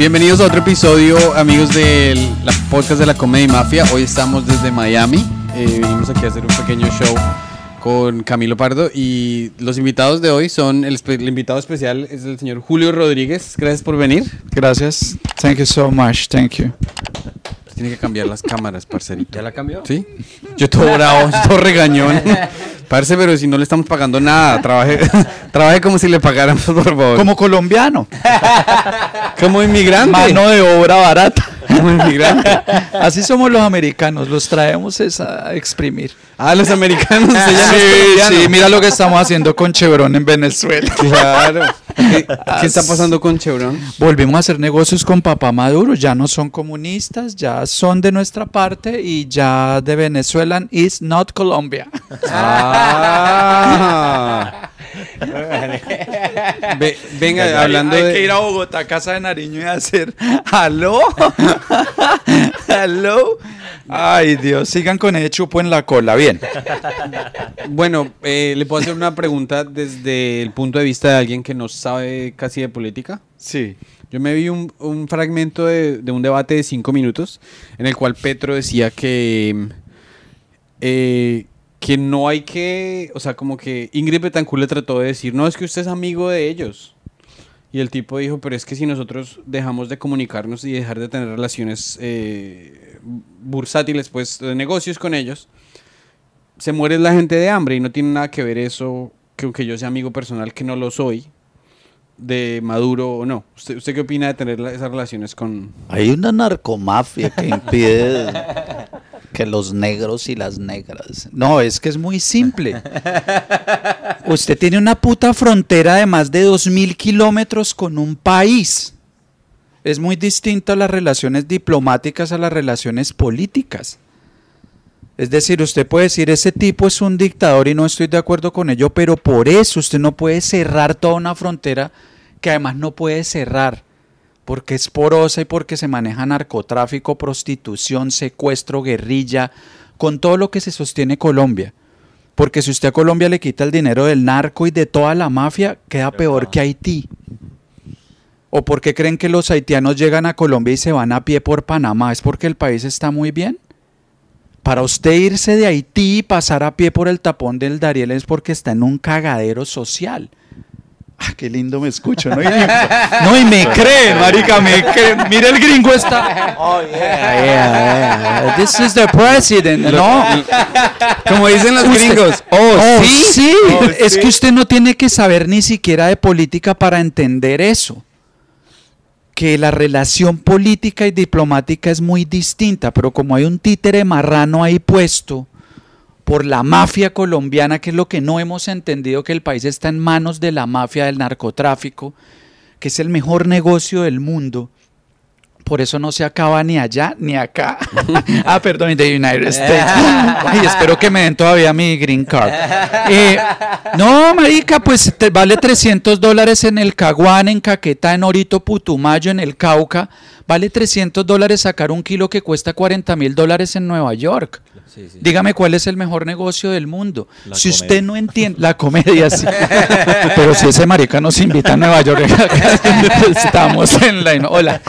Bienvenidos a otro episodio, amigos del podcast de la Comedy Mafia. Hoy estamos desde Miami. Eh, venimos aquí a hacer un pequeño show con Camilo Pardo y los invitados de hoy son el, el invitado especial es el señor Julio Rodríguez. Gracias por venir. Gracias. Thank you so much. Thank you. Tiene que cambiar las cámaras, parcerito. ¿Ya la cambió? ¿Sí? Yo todo bravo, yo todo regañón. Parce, pero si no le estamos pagando nada, trabaje, trabaje como si le pagáramos, por favor. Como colombiano, Como inmigrante. mano de obra barata. Como inmigrante. Así somos los americanos, los traemos es a exprimir. Ah, los americanos. no es Sí, sí, mira lo que estamos haciendo con Chevron en Venezuela. Claro. ¿Qué, qué está pasando con Chevron? Volvimos a hacer negocios con papá Maduro, ya no son comunistas, ya son de nuestra parte y ya de Venezuela is not Colombia. Ah. Ve- venga, hablando hay de. que ir a Bogotá, Casa de Nariño y hacer ¿Aló? ¿Aló? Ay, Dios, sigan con ese chupo en la cola. Bien. Bueno, eh, le puedo hacer una pregunta desde el punto de vista de alguien que no sabe casi de política. Sí. Yo me vi un, un fragmento de, de un debate de cinco minutos en el cual Petro decía que, eh, que no hay que, o sea, como que Ingrid Betancourt le trató de decir, no, es que usted es amigo de ellos. Y el tipo dijo, pero es que si nosotros dejamos de comunicarnos y dejar de tener relaciones eh, bursátiles, pues de negocios con ellos, se muere la gente de hambre y no tiene nada que ver eso que aunque yo sea amigo personal, que no lo soy, de Maduro o no. ¿Usted, usted qué opina de tener esas relaciones con... Hay una narcomafia que impide que los negros y las negras. No, es que es muy simple. Usted tiene una puta frontera de más de 2.000 kilómetros con un país. Es muy distinto a las relaciones diplomáticas a las relaciones políticas. Es decir, usted puede decir, ese tipo es un dictador y no estoy de acuerdo con ello, pero por eso usted no puede cerrar toda una frontera que además no puede cerrar, porque es porosa y porque se maneja narcotráfico, prostitución, secuestro, guerrilla, con todo lo que se sostiene Colombia. Porque si usted a Colombia le quita el dinero del narco y de toda la mafia, queda peor que Haití. ¿O por qué creen que los haitianos llegan a Colombia y se van a pie por Panamá? ¿Es porque el país está muy bien? Para usted irse de Haití y pasar a pie por el tapón del Dariel es porque está en un cagadero social. Ah, qué lindo me escucho, ¿no? Y, no, y me creen, marica, me creen. Mira, el gringo está... Oh, yeah, yeah, yeah. This is the president, ¿no? Como dicen los gringos. Oh, sí. sí. Oh, es sí. que usted no tiene que saber ni siquiera de política para entender eso. Que la relación política y diplomática es muy distinta, pero como hay un títere marrano ahí puesto por la mafia colombiana, que es lo que no hemos entendido, que el país está en manos de la mafia del narcotráfico, que es el mejor negocio del mundo. Por eso no se acaba ni allá ni acá. ah, perdón, en the United States. Ay, espero que me den todavía mi green card. Eh, no, marica, pues te vale 300 dólares en el Caguán, en Caquetá, en Orito, Putumayo, en el Cauca. Vale 300 dólares sacar un kilo que cuesta 40 mil dólares en Nueva York. Sí, sí. Dígame cuál es el mejor negocio del mundo. La si usted no entiende la comedia, sí. Pero si ese marica nos invita a Nueva York, estamos en la hola.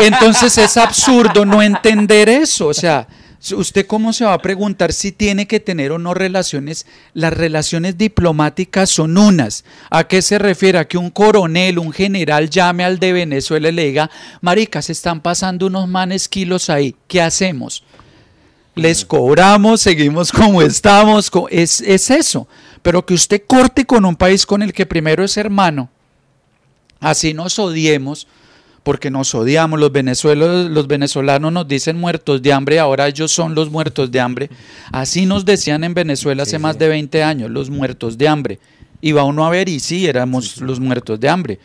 Entonces es absurdo no entender eso. O sea, ¿usted cómo se va a preguntar si tiene que tener o no relaciones? Las relaciones diplomáticas son unas. ¿A qué se refiere? A que un coronel, un general llame al de Venezuela y le diga, marica, se están pasando unos manes kilos ahí. ¿Qué hacemos? les cobramos, seguimos como estamos, es, es eso. Pero que usted corte con un país con el que primero es hermano, así nos odiemos, porque nos odiamos, los, venezuelos, los venezolanos nos dicen muertos de hambre, ahora ellos son los muertos de hambre. Así nos decían en Venezuela hace más de 20 años, los muertos de hambre. Iba uno a ver y sí, éramos los muertos de hambre.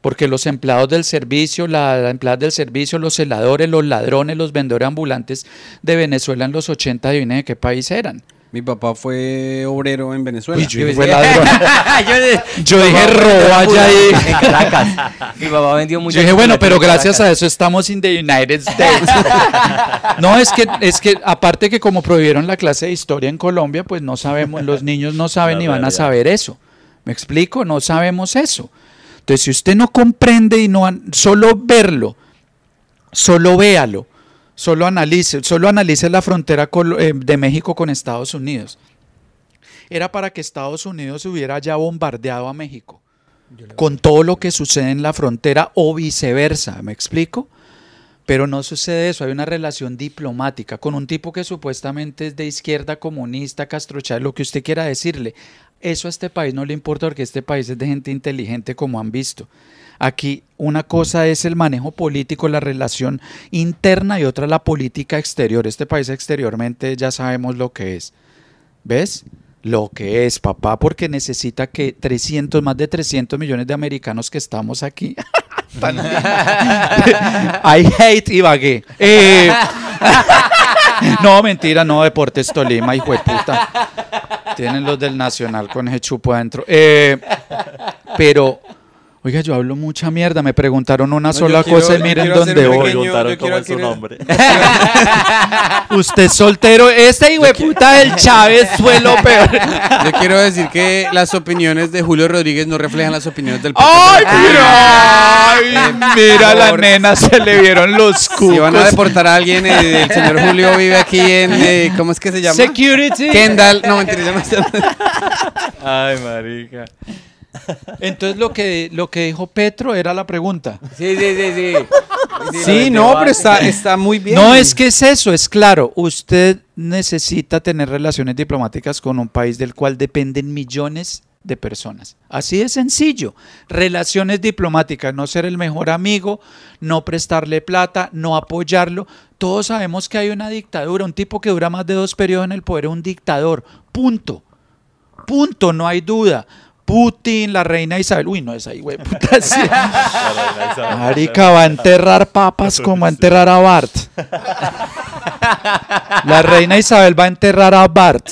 Porque los empleados del servicio, la, la empleadas del servicio, los celadores, los ladrones, los vendedores ambulantes de Venezuela en los 80, adivine de qué país eran. Mi papá fue obrero en Venezuela. Uy, yo dije, fue ladrón. yo, Yo dije, pura ahí. En Caracas. Mi papá vendió mucho. Yo dije, bueno, pero gracias a eso estamos en the United States. no, es que, es que aparte que como prohibieron la clase de historia en Colombia, pues no sabemos, los niños no saben ni van a saber eso. ¿Me explico? No sabemos eso. Entonces, si usted no comprende y no solo verlo, solo véalo, solo analice, solo analice la frontera eh, de México con Estados Unidos. Era para que Estados Unidos hubiera ya bombardeado a México con todo lo que sucede en la frontera o viceversa, ¿me explico? Pero no sucede eso, hay una relación diplomática con un tipo que supuestamente es de izquierda comunista, Castro Chávez, lo que usted quiera decirle. Eso a este país no le importa porque este país es de gente inteligente como han visto. Aquí una cosa es el manejo político, la relación interna y otra la política exterior. Este país exteriormente ya sabemos lo que es. ¿Ves? Lo que es, papá, porque necesita que 300, más de 300 millones de americanos que estamos aquí. I hate Ibagué. Eh, no, mentira, no, Deportes Tolima, hijo de puta. Tienen los del Nacional con ese chupo adentro. Eh, pero, oiga, yo hablo mucha mierda. Me preguntaron una No, sola quiero- cosa y miren dónde voy. pequeño- Preguntaron cómo es su nombre. Usted es soltero. Este hijo de puta del Chávez fue lo peor. Yo quiero decir que las opiniones de Julio Rodríguez no reflejan las opiniones del ¡Ay, mira! ¡Ay, mira, la nena se le vieron los cucos. Si van a deportar a alguien, eh, el señor Julio vive aquí en. eh, ¿Cómo es que se llama? Security. Kendall. No, mentira, ya me está- Ay, marica. Entonces lo que, lo que dijo Petro era la pregunta. Sí, sí, sí, sí. Sí, no, pero está, está muy bien. No es que es eso, es claro. Usted necesita tener relaciones diplomáticas con un país del cual dependen millones de personas. Así de sencillo. Relaciones diplomáticas, no ser el mejor amigo, no prestarle plata, no apoyarlo. Todos sabemos que hay una dictadura, un tipo que dura más de dos periodos en el poder un dictador. Punto. Punto, no hay duda. Putin, la reina Isabel. Uy, no, esa ahí, güey, puta. sí. Marica, va a enterrar papas como va a enterrar a Bart. La reina Isabel va a enterrar a Bart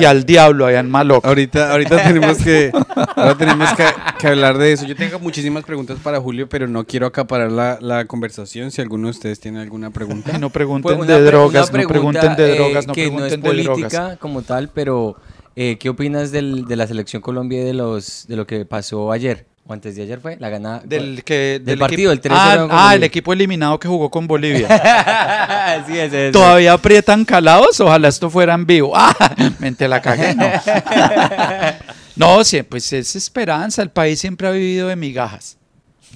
y al diablo allá en Maloc. Ahorita, ahorita tenemos que, ahora tenemos que, que hablar de eso. Yo tengo muchísimas preguntas para Julio, pero no quiero acaparar la, la conversación. Si alguno de ustedes tiene alguna pregunta. No pregunten Pues de pre- drogas, no pregunten pregunta, de eh, drogas, no que no pregunten es de política drogas. como tal, pero eh, ¿qué opinas del- de la selección Colombia y de los de lo que pasó ayer o antes de ayer fue la gana Del, que, del partido, el 3-0 Ah, ah, el equipo eliminado que jugó con Bolivia. sí, ese. ¿Todavía aprietan calados? Ojalá esto fuera en vivo. Ah, mente la cagué, no. No, sí, pues es esperanza. El país siempre ha vivido de migajas.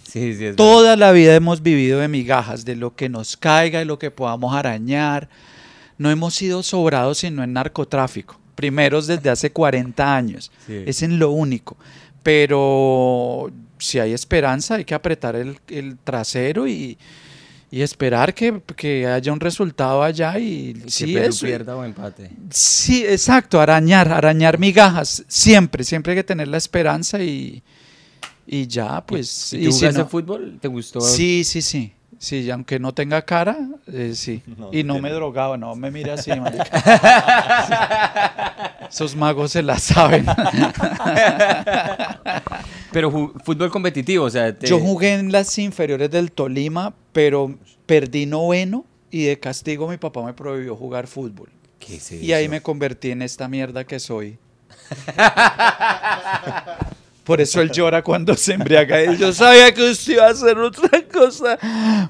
Sí, sí, es Toda la vida hemos vivido de migajas, de lo que nos caiga, de lo que podamos arañar. No hemos sido sobrados sino en narcotráfico. Primeros desde hace 40 años. Sí. Es en lo único. Pero si hay esperanza, hay que apretar el, el trasero y, y esperar que, que haya un resultado allá. Y Que sí, eso- pierda o empate. Sí, exacto, arañar, arañar migajas. Siempre, siempre hay que tener la esperanza y, y ya, pues. ¿Y y tú si no- fútbol? ¿Te gustó? Sí, sí, sí. Sí, y aunque no tenga cara, eh, sí. No y no tiene. me drogaba, no me mire así, marica. Esos magos se la saben. Pero fútbol competitivo, o sea, te- Yo jugué en las inferiores del Tolima, pero perdí noveno y de castigo mi papá me prohibió jugar fútbol. ¿Qué es Y ahí me convertí en esta mierda que soy. Por eso él llora cuando se embriaga. Y yo sabía que usted iba a hacer otra cosa.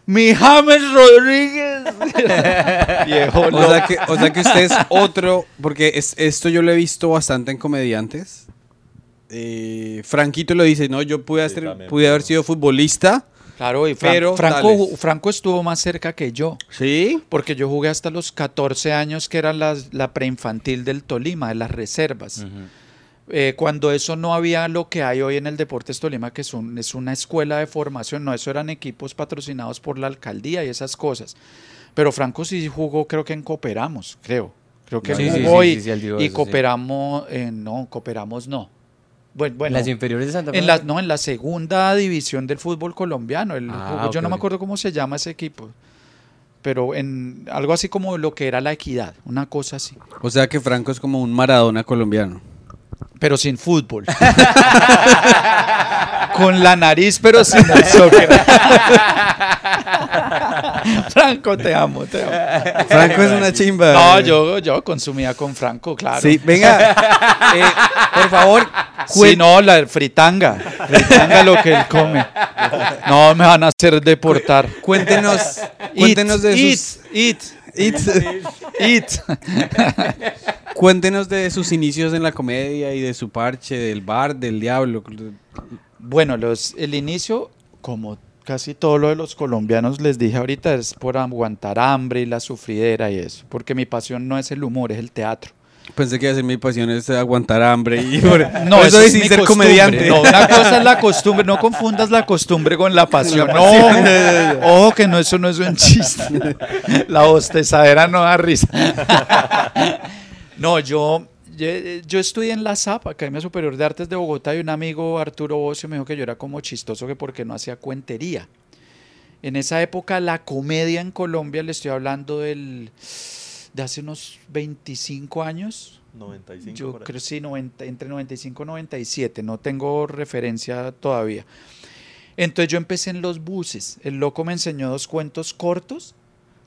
Mi James Rodríguez. Viejo O loco. sea, que, o sea que usted es otro, porque es, esto yo lo he visto bastante en comediantes. Eh, Franquito lo dice, no, yo pude, Sí, hacer, también, pude haber sido futbolista. Claro, y Fran- Pero, Franco. Franco estuvo más cerca que yo. Sí. Porque yo jugué hasta los 14 años, que era las- la preinfantil del Tolima, de las reservas. Ujú. Eh, cuando eso no había lo que hay hoy en el Deportes Tolima, que es, un- es una escuela de formación, no, eso eran equipos patrocinados por la alcaldía y esas cosas. Pero Franco sí jugó, creo que en Cooperamos, creo. Creo que Sí, jugó sí, y, sí, sí, él dijo y eso, sí. Cooperamos, eh, no, Cooperamos no. Bueno, bueno ¿En las inferiores de Santa Fe? en la, no, en la segunda división del fútbol colombiano. Ah, yo no me acuerdo cómo se llama ese equipo. Pero en algo así como lo que era la equidad, una cosa así. O sea que Franco es como un Maradona colombiano. Pero sin fútbol. Con la nariz, pero sin el soccer. Franco, te amo, te amo. Franco es una chimba. No, yo, yo consumía con Franco, claro. Sí, venga, eh, por favor, Sí, no, la fritanga. Fritanga lo que él come. No, me van a hacer deportar. Cuéntenos, Eat, cuéntenos de eat, sus... eat, Eat. eat. Cuéntenos de sus inicios en la comedia y de su parche, del bar, del diablo. Bueno, los, el inicio, como casi todo lo de los colombianos les dije ahorita, es por aguantar hambre y la sufridera y eso. Porque mi pasión no es el humor, es el teatro. Pensé que iba a ser mi pasión es aguantar hambre y No, eso es ser costumbre. comediante. No, una cosa es la costumbre, no confundas la costumbre con la pasión. No, ojo que no, eso no es un chiste. La bostezadera no da risa. No, yo, yo, yo estudié en la SAP, Academia Superior de Artes de Bogotá, y un amigo, Arturo Bocio, me dijo que yo era como chistoso que porque no hacía cuentería. En esa época la comedia en Colombia, le estoy hablando del, de hace unos 25 años, 95 yo creo sí, 90, entre 95 y 97, no tengo referencia todavía. Entonces yo empecé en los buses. El loco me enseñó dos cuentos cortos,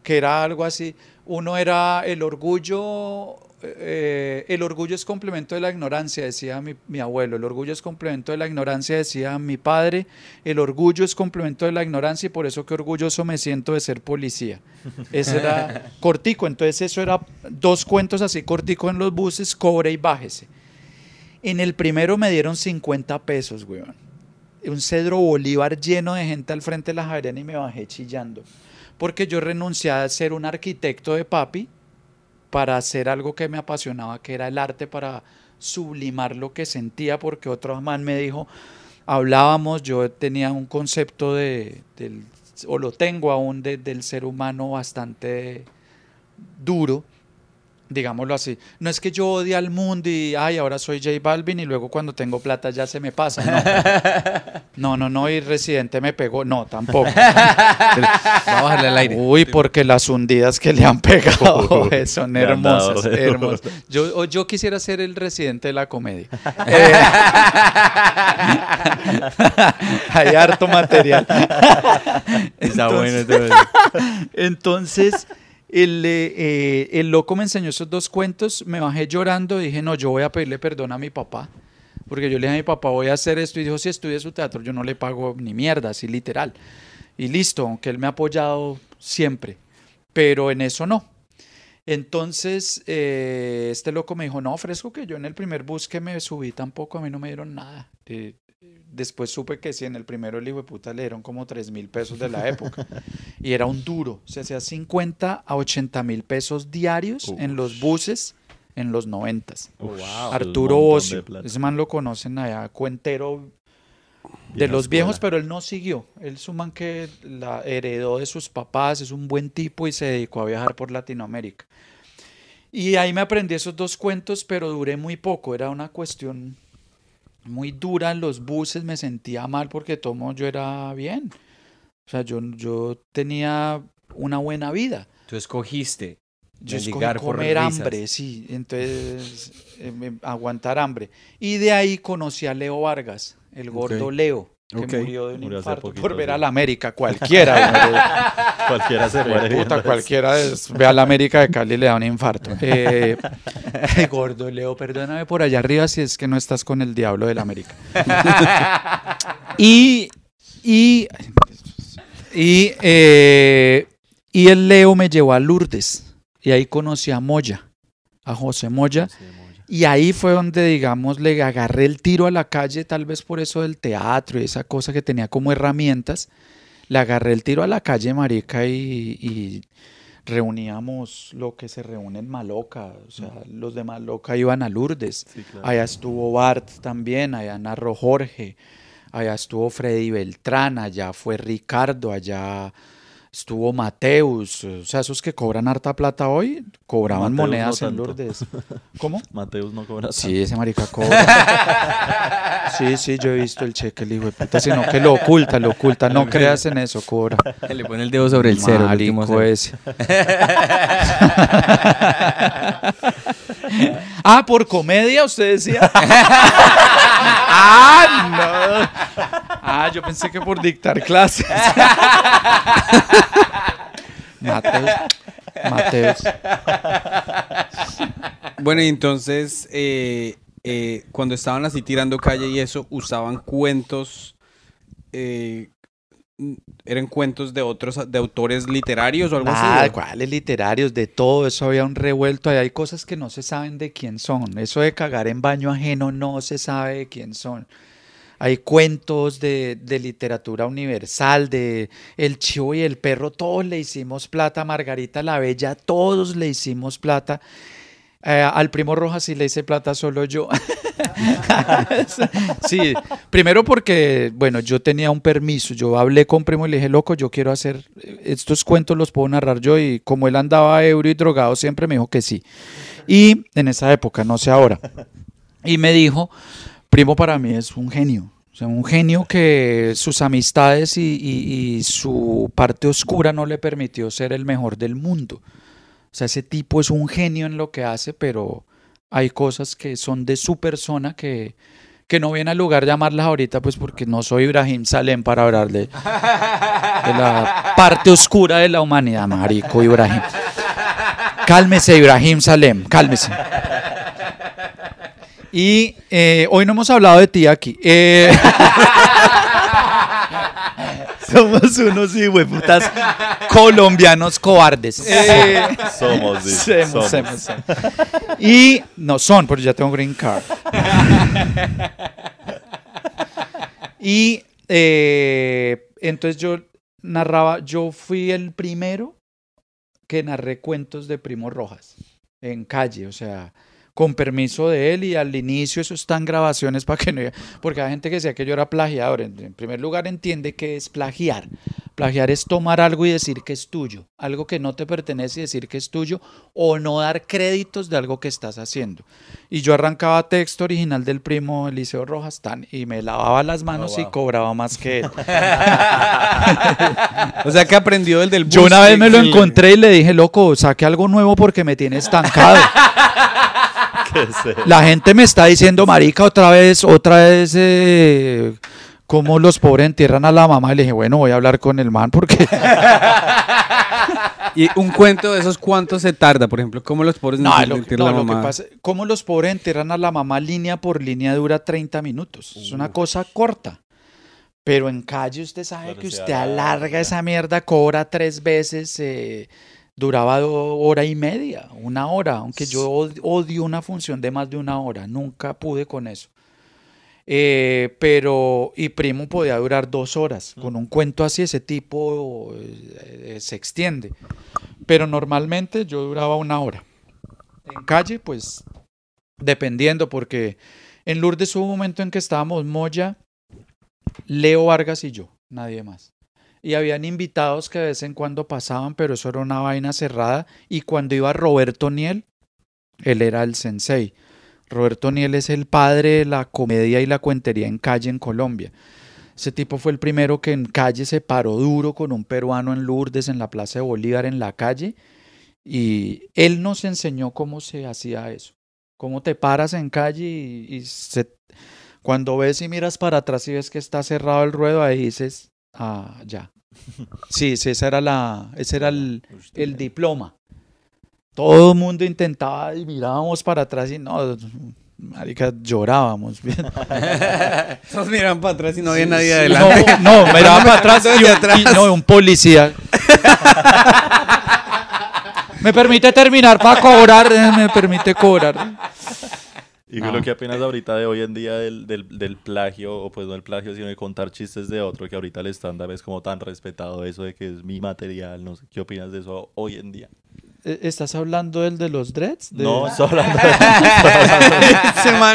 que era algo así. Uno era el orgullo, eh, el orgullo es complemento de la ignorancia, decía mi, mi abuelo. El orgullo es complemento de la ignorancia, decía mi padre. El orgullo es complemento de la ignorancia y por eso que orgulloso me siento de ser policía. Ese era cortico, entonces eso era dos cuentos así cortico en los buses, cobre y bájese. En el primero me dieron 50 pesos, weón. Un cedro Bolívar lleno de gente al frente de la Javeriana y me bajé chillando. Porque yo renuncié a ser un arquitecto de papi para hacer algo que me apasionaba, que era el arte, para sublimar lo que sentía, porque otro man me dijo, hablábamos, yo tenía un concepto de, del, o lo tengo aún, de- del ser humano bastante duro, digámoslo así. No es que yo odie al mundo y, ay, ahora soy J Balvin y luego cuando tengo plata ya se me pasa. No, no, no, no y Residente me pegó. No, tampoco. Va a bajarle al aire. Uy, porque las hundidas que le han pegado eh, son hermosas. Yo, yo quisiera ser el residente de la comedia. Eh, hay harto material. Está bueno Entonces- eso. Entonces, el, eh, el loco me enseñó esos dos cuentos, me bajé llorando, dije, no, yo voy a pedirle perdón a mi papá, porque yo le dije a mi papá, voy a hacer esto, y dijo, si estudia su teatro, yo no le pago ni mierda, así literal. Y listo, aunque él me ha apoyado siempre, pero en eso no. Entonces, eh, este loco me dijo, no, fresco que yo en el primer bus que me subí tampoco, a mí no me dieron nada. Después supe que sí, en el primero el hijo de puta le dieron como 3 mil pesos de la época. y era un duro, se hacía 50 a 80 mil pesos diarios en los buses en los 90. Uf, Arturo Ocio, ese man lo conocen allá, cuentero de los viejos, pero él no siguió. Él es un man que la heredó de sus papás, es un buen tipo y se dedicó a viajar por Latinoamérica. Y ahí me aprendí esos dos cuentos, pero duré muy poco. Era una cuestión muy dura en los buses, me sentía mal porque tomo yo era bien. O sea, yo, yo tenía una buena vida. Tú escogiste Yo escogí por comer risas. hambre, sí. Entonces, eh, me- aguantar hambre. Y de ahí conocí a Leo Vargas, el gordo. Leo, que Ok. murió de un Murió hace infarto poquito, por ver sí. a la América. Cualquiera. güey. Cualquiera se muere. Puta, cualquiera es- ve a la América de Cali y le da un infarto. Eh, gordo Leo, perdóname por allá arriba si es que no estás con el diablo de la América. y, y, y, eh, y el Leo me llevó a Lourdes y ahí conocí a Moya, a José Moya. Sí, Moya. Y ahí fue donde, digamos, le agarré el tiro a la calle, tal vez por eso del teatro y esa cosa que tenía como herramientas. Le agarré el tiro a la calle, marica, y, y reuníamos lo que se reúne en Maloca. O sea, los de Maloca iban a Lourdes. Sí, claro. Allá estuvo Bart también, allá narró Jorge, allá estuvo Freddy Beltrán, allá fue Ricardo, allá estuvo Mateus. O sea, esos que cobran harta plata hoy, cobraban Mateus no monedas en. Lourdes. ¿Cómo? Mateus no cobra Sí, ese marica cobra. Sí, sí, yo he visto el cheque, el hijo de puta, sino que lo oculta, lo oculta. No creas en eso, cobra. Le pone el dedo sobre el cero. el Marico cero. ese. ah, por comedia, usted decía. ah, no. Ah, yo pensé que por dictar clases. Mateus. Mateus. Bueno, y entonces, eh, eh, cuando estaban así tirando calle y eso, usaban cuentos, eh, eran cuentos de otros, de autores literarios o algo Ah, así. ¿o? cuáles literarios, de todo eso había un revuelto. Ahí hay cosas que no se saben de quién son. Eso de cagar en baño ajeno no se sabe de quién son. Hay cuentos de, de literatura universal, de El Chivo y el Perro, todos le hicimos plata. Margarita la Bella, todos le hicimos plata. Eh, al primo Rojas sí le hice plata solo yo. sí, primero porque, bueno, yo tenía un permiso, yo hablé con primo y le dije, loco, yo quiero hacer, estos cuentos los puedo narrar yo y como él andaba ebrio y drogado siempre me dijo que sí. Y en esa época, no sé ahora. Y me dijo, primo para mí es un genio. Un genio que sus amistades y, su parte oscura no le permitió ser el mejor del mundo. O sea, ese tipo es un genio en lo que hace, pero hay cosas que son de su persona que, que no viene al lugar llamarlas ahorita, pues porque no soy Ibrahim Salem para hablar de, de la parte oscura de la humanidad, marico Ibrahim. Cálmese, Ibrahim Salem, cálmese. Y eh, hoy no hemos hablado de ti aquí. Eh, somos unos putas colombianos cobardes. Eh, Somos, sí, Semos, somos. semos, semos. Y no son, porque ya tengo green card. y eh, entonces yo narraba, yo fui el primero que narré cuentos de Primo Rojas en calle, o sea, con permiso de él y al inicio eso están grabaciones para que no porque hay gente que decía que yo era plagiador. En, primer lugar entiende que es plagiar. Plagiar es tomar algo y decir que es tuyo, algo que no te pertenece y decir que es tuyo o no dar créditos de algo que estás haciendo. Y yo arrancaba texto original del primo Eliseo Rojas tan y me lavaba las manos y cobraba más que él. O sea que aprendió el del bus. Yo una vez me lo encontré y le dije, loco, saque algo nuevo porque me tiene estancado. La gente me está diciendo, marica, otra vez, otra vez, eh, cómo los pobres entierran a la mamá. Y le dije, bueno, voy a hablar con el man porque... Y un cuento de esos, ¿cuánto se tarda? Por ejemplo, ¿cómo los pobres No, no, lo, no, la lo que mamá? pasa, cómo los pobres entierran a la mamá línea por línea dura 30 minutos. Es una cosa corta. Pero en calle usted sabe Claro, que usted alarga. alarga esa mierda, cobra tres veces, eh, duraba hora y media, una hora, aunque yo od- odio una función de más de una hora, nunca pude con eso. Eh, pero, y Primo podía durar dos horas. Con un cuento así, ese tipo eh, eh, se extiende. Pero normalmente yo duraba una hora. En calle, pues, dependiendo, porque en Lourdes hubo un momento en que estábamos Moya, Leo Vargas y yo, nadie más. Y habían invitados que de vez en cuando pasaban, pero eso era una vaina cerrada. Y cuando iba Roberto Niel, él era el sensei. Roberto Niel es el padre de la comedia y la cuentería en calle en Colombia. Ese tipo fue el primero que en calle se paró duro con un peruano en Lourdes, en la Plaza de Bolívar, en la calle. Y él nos enseñó cómo se hacía eso. Cómo te paras en calle y, se- cuando ves y miras para atrás y ves que está cerrado el ruedo, ahí dices, ah, ya. Sí, sí, esa era la, ese era el, el diploma. Todo el mundo intentaba y mirábamos para atrás y no, marica, llorábamos. Todos miran para atrás y no había nadie Sí, adelante. No, no, miraba para atrás y, un- atrás. y no, un policía. ¿Me permite terminar para cobrar? Eh, ¿Me permite cobrar? Y No. lo que apenas ahorita de hoy en día del, del, del plagio, o pues no el plagio, sino de contar chistes de otro, que ahorita el estándar es como tan respetado eso de que es mi material, no sé, ¿qué opinas de eso hoy en día? Eh, ¿Estás hablando del de los dreads? De- No, estoy hablando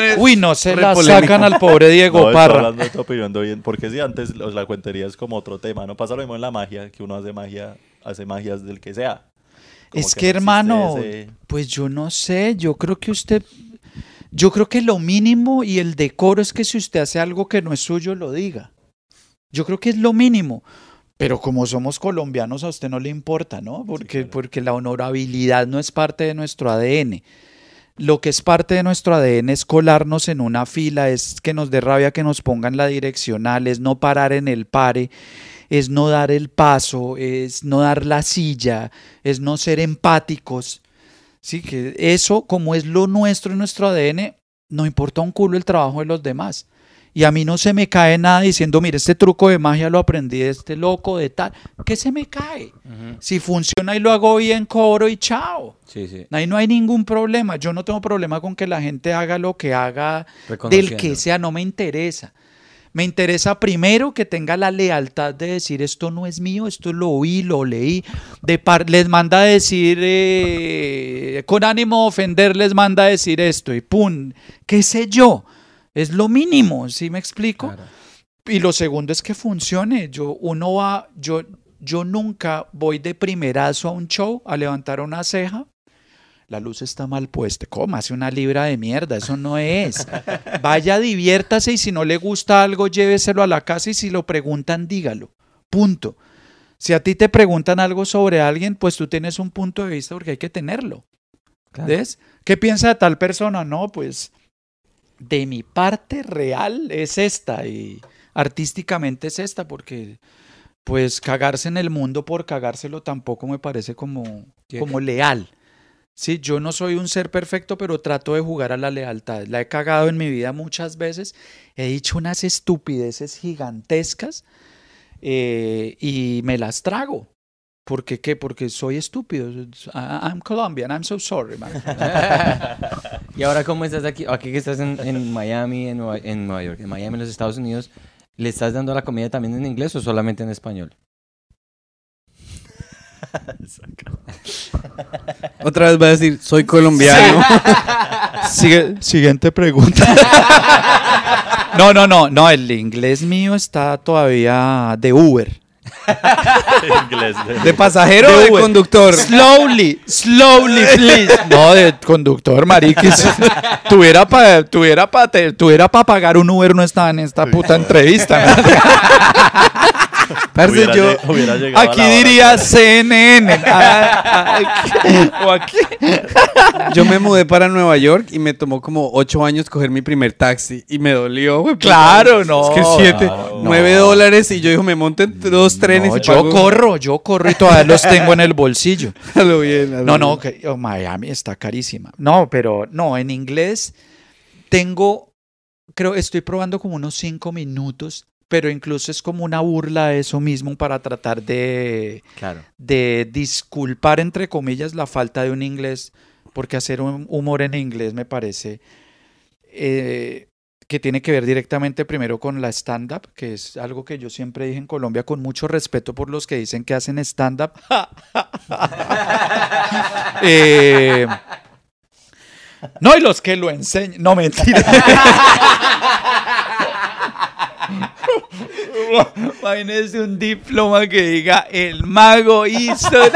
es- Uy, no se la polémico. sacan al pobre Diego no, estoy Parra. hablando de tu opinión de hoy en- porque si antes sea, la cuentería es como otro tema, no pasa lo mismo en la magia, que uno hace magia, hace magias del que sea. Como Es que que, no existe hermano, ese- pues yo no sé, yo creo que usted, yo creo que lo mínimo y el decoro es que si usted hace algo que no es suyo, lo diga. Yo creo que es lo mínimo. Pero como somos colombianos, a usted no le importa, ¿no? Porque, claro. porque la honorabilidad no es parte de nuestro ADN. Lo que es parte de nuestro ADN es colarnos en una fila, es que nos dé rabia que nos pongan la direccional, es no parar en el pare, es no dar el paso, es no dar la silla, es no ser empáticos. Sí, que eso, como es lo nuestro en nuestro ADN, no importa un culo el trabajo de los demás. Y a mí no se me cae nada diciendo, mire, este truco de magia lo aprendí de este loco, de tal. ¿Qué se me cae? Si funciona y lo hago bien, cobro y chao. Sí, sí. Ahí no hay ningún problema. Yo no tengo problema con que la gente haga lo que haga del que sea, no me interesa. Me interesa primero que tenga la lealtad de decir esto no es mío, esto lo oí, lo leí. De par- les manda a decir, eh, con ánimo de ofender, les manda a decir esto y pum, qué sé yo. Es lo mínimo, ¿sí me explico? Claro. Y lo segundo es que funcione. Yo, uno va, yo, yo nunca voy de primerazo a un show a levantar una ceja. La luz está mal puesta. ¿Cómo? Hace una libra de mierda. Eso no es. Vaya, diviértase y si no le gusta algo, lléveselo a la casa y si lo preguntan, dígalo. Punto. Si a ti te preguntan algo sobre alguien, pues tú tienes un punto de vista porque hay que tenerlo. Claro. ¿Ves? ¿Qué piensa de tal persona? No, pues de mi parte real es esta y artísticamente es esta porque pues cagarse en el mundo por cagárselo tampoco me parece como, como leal. Sí, yo no soy un ser perfecto, pero trato de jugar a la lealtad. La he cagado en mi vida muchas veces. He dicho unas estupideces gigantescas eh, y me las trago. ¿Por qué qué? Porque soy estúpido. I- I'm Colombian. I'm so sorry, man. y ahora, ¿cómo estás aquí? Aquí que estás en, en Miami, en Nueva, en Nueva York, en Miami, en los Estados Unidos, ¿le estás dando la comida también en inglés o solamente en español? Otra vez va a decir, soy colombiano. Sigue- siguiente pregunta. No, no, no, no, el inglés mío está todavía de Uber. Inglés. de- ¿De pasajero o de Uber. conductor? Slowly, slowly, please. No, de conductor, mariquis. Tuviera para tuviera pa, tuviera pa pagar un Uber, no estaba en esta puta entrevista. Parce, Hubiera yo hubiera llegado aquí diría CNN. Ah, aquí- o aquí. Yo me mudé para Nueva York y me tomó como ocho años coger mi primer taxi y me dolió, güey. Claro, no. Es que siete, nueve dólares y yo dijo, me monto en dos trenes No, y yo pago- corro, yo corro y todavía los tengo en el bolsillo. A lo bien, a lo No, no, que, oh, Miami está carísima. No, pero no, en inglés tengo, creo, estoy probando como unos cinco minutos, pero incluso es como una burla a eso mismo para tratar de, Claro. de disculpar, entre comillas, la falta de un inglés, porque hacer un humor en inglés me parece eh, que tiene que ver directamente primero con la stand-up, que es algo que yo siempre dije en Colombia con mucho respeto por los que dicen que hacen stand-up. Eh, no, y los que lo enseñan. No, mentira. Imagínese un diploma que diga el mago hizo.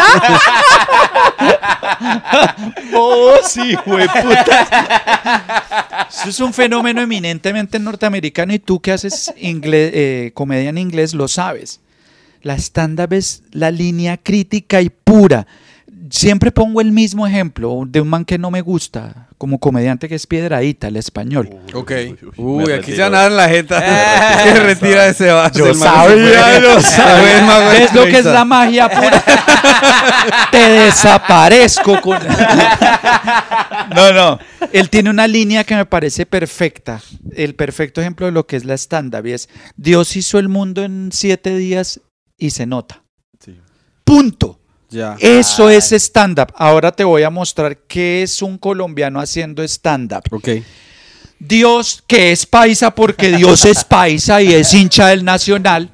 Vos, hijo de puta. Eso es un fenómeno eminentemente norteamericano y tú que haces inglés, eh, comedia en inglés lo sabes. La stand-up es la línea crítica y pura. Siempre pongo el mismo ejemplo de un man que no me gusta como comediante que es Piedradita, el español. Ok. Uy, me aquí se retiro. van a dar en la jeta. se retira ese va. Yo sabía, yo sabía. ¿Ves lo que es la magia pura? Te desaparezco con... No, no. Él tiene una línea que me parece perfecta. El perfecto ejemplo de lo que es la stand-up. Y es, Dios hizo el mundo en siete días y se nota. Sí. Punto. Ya. Eso es stand-up. Ahora te voy a mostrar qué es un colombiano haciendo stand-up. Ok. Dios, que es paisa porque Dios es paisa y es hincha del nacional,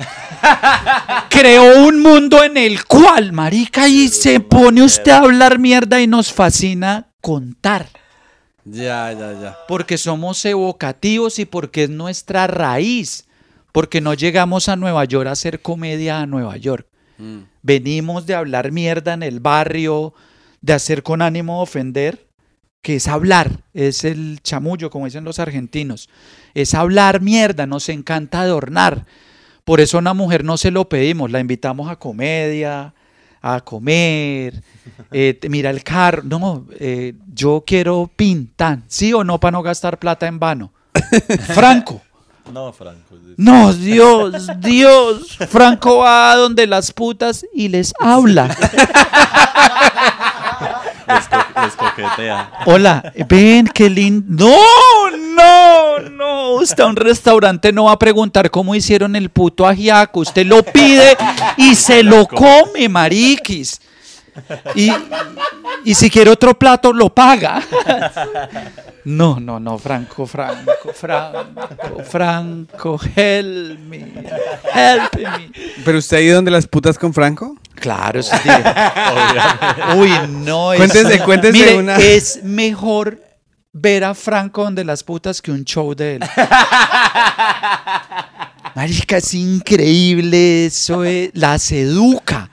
creó un mundo en el cual, marica, y se pone usted a hablar mierda y nos fascina contar. Ya, ya, ya. Porque somos evocativos y porque es nuestra raíz. Porque no llegamos a Nueva York a hacer comedia a Nueva York. Mm. Venimos de hablar mierda en el barrio, de hacer con ánimo de ofender, que es hablar, es el chamullo, como dicen los argentinos. Es hablar mierda, nos encanta adornar. Por eso a una mujer no se lo pedimos, la invitamos a comedia, a comer, eh, mira el carro. No, eh, yo quiero pintar, ¿sí o no, para no gastar plata en vano? Franco. No, Franco. No, Dios, Dios. Franco va a donde las putas y les habla. Les coquetea. Hola, ven, qué lindo. No, no, no. Usted a un restaurante no va a preguntar cómo hicieron el puto ajiaco. Usted lo pide y se lo come, mariquis. Y, y si quiere otro plato, lo paga. No, no, no, Franco, Franco, Franco, Franco, help me, help me. ¿Pero usted ha ido donde las putas con Franco? Claro, sí. Uy, no. es- Cuéntese, cuéntese Mire, una- es mejor ver a Franco donde las putas que un show de él. Marica, es increíble eso. eh, Las educa.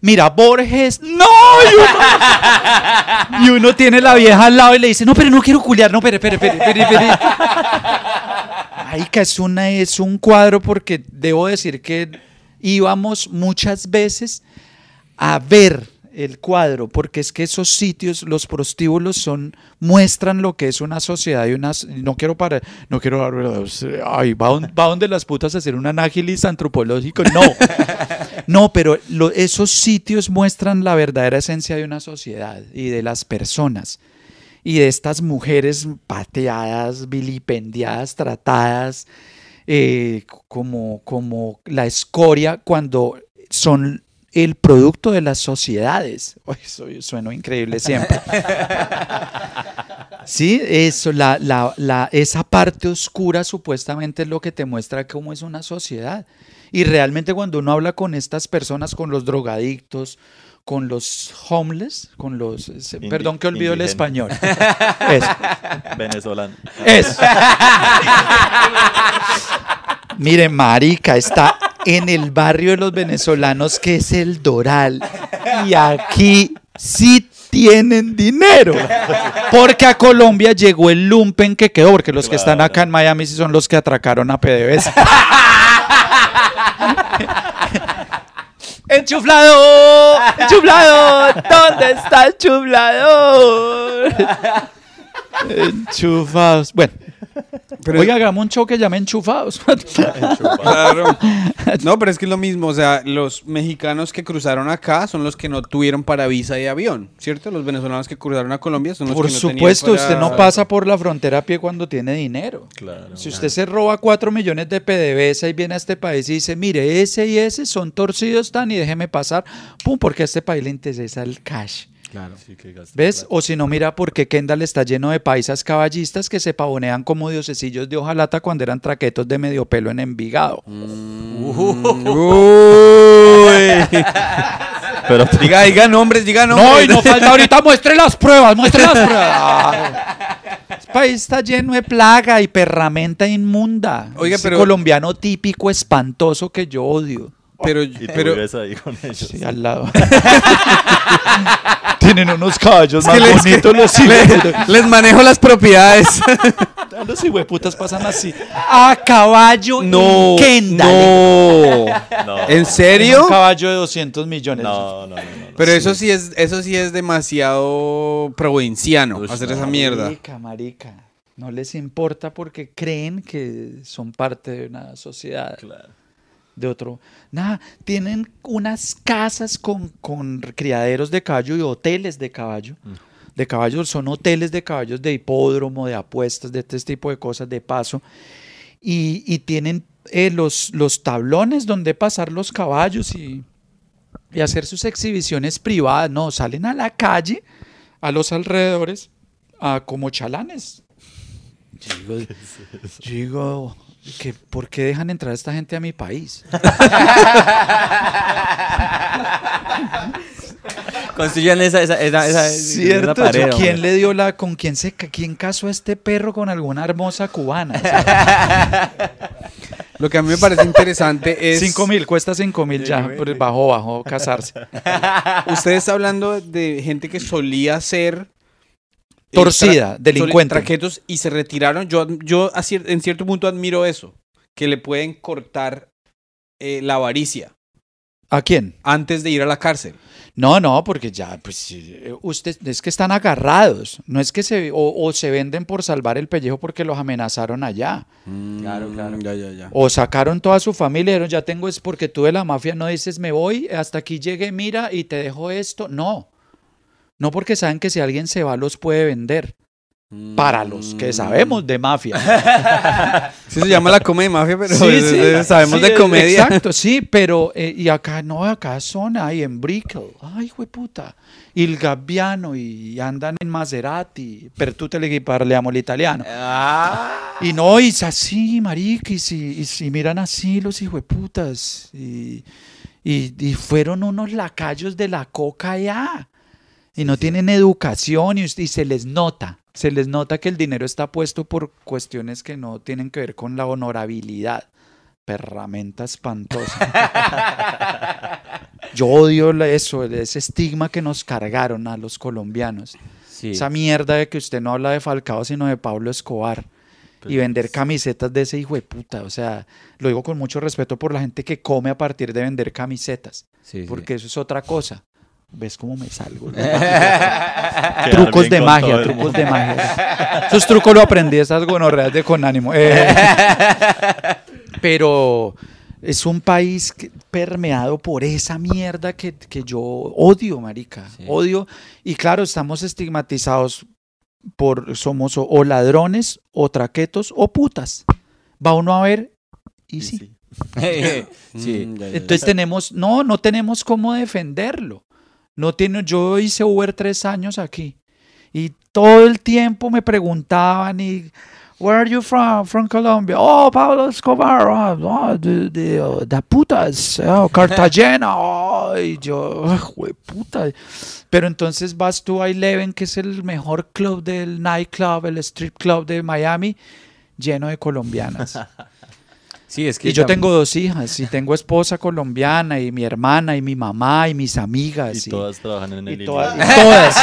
Mira, Borges, no. Y uno, y uno tiene la vieja al lado y le dice, no, pero no quiero culiar, no, espere, espere, espere, espere, espere. Marica, es, una, es un cuadro porque debo decir que íbamos muchas veces a ver el cuadro, porque es que esos sitios, los prostíbulos son, muestran lo que es una sociedad y unas, no quiero para, no quiero, ay, va, don- va donde las putas a hacer un análisis antropológico, no, no, pero lo- esos sitios muestran la verdadera esencia de una sociedad y de las personas y de estas mujeres pateadas, vilipendiadas, tratadas eh, como, como la escoria cuando son el producto de las sociedades. Uy, suena increíble siempre. Sí, eso, la, la- la- esa parte oscura supuestamente es lo que te muestra cómo es una sociedad. Y realmente cuando uno habla con estas personas, con los drogadictos, con los homeless, con los... Indi- perdón que olvido el español. Eso. Venezolano. Eso. Mire, marica, está en el barrio de los venezolanos que es el Doral. Y aquí sí tienen dinero. Porque a Colombia llegó el lumpen que quedó, porque los que están acá en Miami sí son los que atracaron a PDVSA. ¡Enchuflado! ¡Enchuflado! ¿Dónde está el chuflador? Enchufados. Bueno, Pero- oiga, hagamos un show que llame Enchufados. Claro. No, pero es que es lo mismo. O sea, los mexicanos que cruzaron acá son los que no tuvieron para visa de avión, ¿cierto? Los venezolanos que cruzaron a Colombia son los Por que no tenían supuesto, para- usted no pasa por la frontera a pie cuando tiene dinero. Claro. Si usted se roba 4 millones de PDVSA y viene a este país y dice, mire, ese y ese son torcidos tan y déjeme pasar, pum, porque a este país le interesa el cash. Sí, que ¿Ves? plata. O si no, mira por qué Kendall está lleno de paisas caballistas que se pavonean como diosecillos de hojalata cuando eran traquetos de medio pelo en Envigado. Uy. Pero diga, diga nombres, diga nombres. No, y no falta ahorita, muestre las pruebas, muestre las pruebas. Este país está lleno de plaga y perramenta inmunda. Oiga, Ese pero- colombiano típico espantoso que yo odio. Pero, y tú pero vives ahí con ellos. Sí, al lado. Tienen unos caballos más les, bonitos los les- les manejo las propiedades. Los hijueputas pasan así. A caballo No, no. No. ¿En serio? Un caballo de 200 millones. No, no, no. no, no. Pero eso sí es, eso sí es demasiado provinciano hacer no. esa mierda. Marica, marica. No les importa porque creen que son parte de una sociedad. Claro. De otro. Nada, tienen unas casas con, con criaderos de caballo y hoteles de caballo. De caballos, son hoteles de caballos de hipódromo, de apuestas, de este tipo de cosas, de paso. Y, y tienen eh, los, los tablones donde pasar los caballos y, y hacer sus exhibiciones privadas. No, salen a la calle, a los alrededores, a como chalanes. Yo digo, yo digo, que, ¿por qué dejan entrar a esta gente a mi país? Construyan esa, esa, esa, esa, esa Cierto, pared, yo, ¿quién hombre. le dio la, con quién se, quién casó a este perro con alguna hermosa cubana? O sea, Lo que a mí me parece interesante es... cinco mil, cuesta cinco mil ya, pero bajó, bajó casarse. Usted está hablando de gente que solía ser... Torcida, tra- delincuente. Traquetos y se retiraron. Yo, yo en cierto punto admiro eso. Que le pueden cortar eh, la avaricia ¿A quién? antes de ir a la cárcel. No, no, porque ya, pues, eh, usted, es que están agarrados, no es que se, o, o se venden por salvar el pellejo porque los amenazaron allá, Claro, claro. Mm, Ya, ya, ya. o sacaron toda su familia y dijeron, ya tengo, es porque tú de la mafia no dices, me voy, hasta aquí llegué, mira, y te dejo esto, no. No porque saben que si alguien se va los puede vender. Para los que sabemos de mafia. Sí, se llama la comedia mafia, pero Sí, sí. sabemos Sí, de comedia. Exacto, sí, pero eh, y acá no, acá son ahí en Brickell. Ay, puta. Y el Gabbiano y andan en Maserati. Per tutte le parliamo l'italiano. Ah. Y no, y es así, marica, y si, y si miran así los hijueputas. Y, y, y fueron unos lacayos de la coca ya. Y no tienen educación y, se les nota. Se les nota que el dinero está puesto por cuestiones que no tienen que ver con la honorabilidad. Perramenta espantosa. Yo odio eso, ese estigma que nos cargaron a los colombianos. Sí. Esa mierda de que usted no habla de Falcao, sino de Pablo Escobar. y vender camisetas de ese hijo de puta. O sea, lo digo con mucho respeto por la gente que come a partir de vender camisetas. Sí, sí. Porque eso es otra cosa. ¿Ves cómo me salgo? Trucos de magia, trucos de magia. Esos trucos lo aprendí, esas gonorreas de con ánimo. Eh, pero es un país que- permeado por esa mierda que, que yo odio, marica. Sí. Odio. Y claro, estamos estigmatizados por, somos o, o ladrones, o traquetos, o putas. Va uno a ver y Y sí. sí. sí. Mm. Entonces tenemos, no, no tenemos cómo defenderlo. No tiene, yo hice Uber tres años aquí y todo el tiempo me preguntaban y Where are you from? From Colombia. Oh, Pablo Escobar. Oh, oh, de, de, oh, de putas. Oh, Cartagena. Oh, y yo, "Ah, puta. Pero entonces vas tú a Eleven, que es el mejor club del nightclub, el strip club de Miami, lleno de colombianas. Sí, es que Y yo tengo dos hijas, y tengo esposa colombiana, y mi hermana, y mi mamá, y mis amigas. Y todas trabajan en el y todas, Illinois. y todas.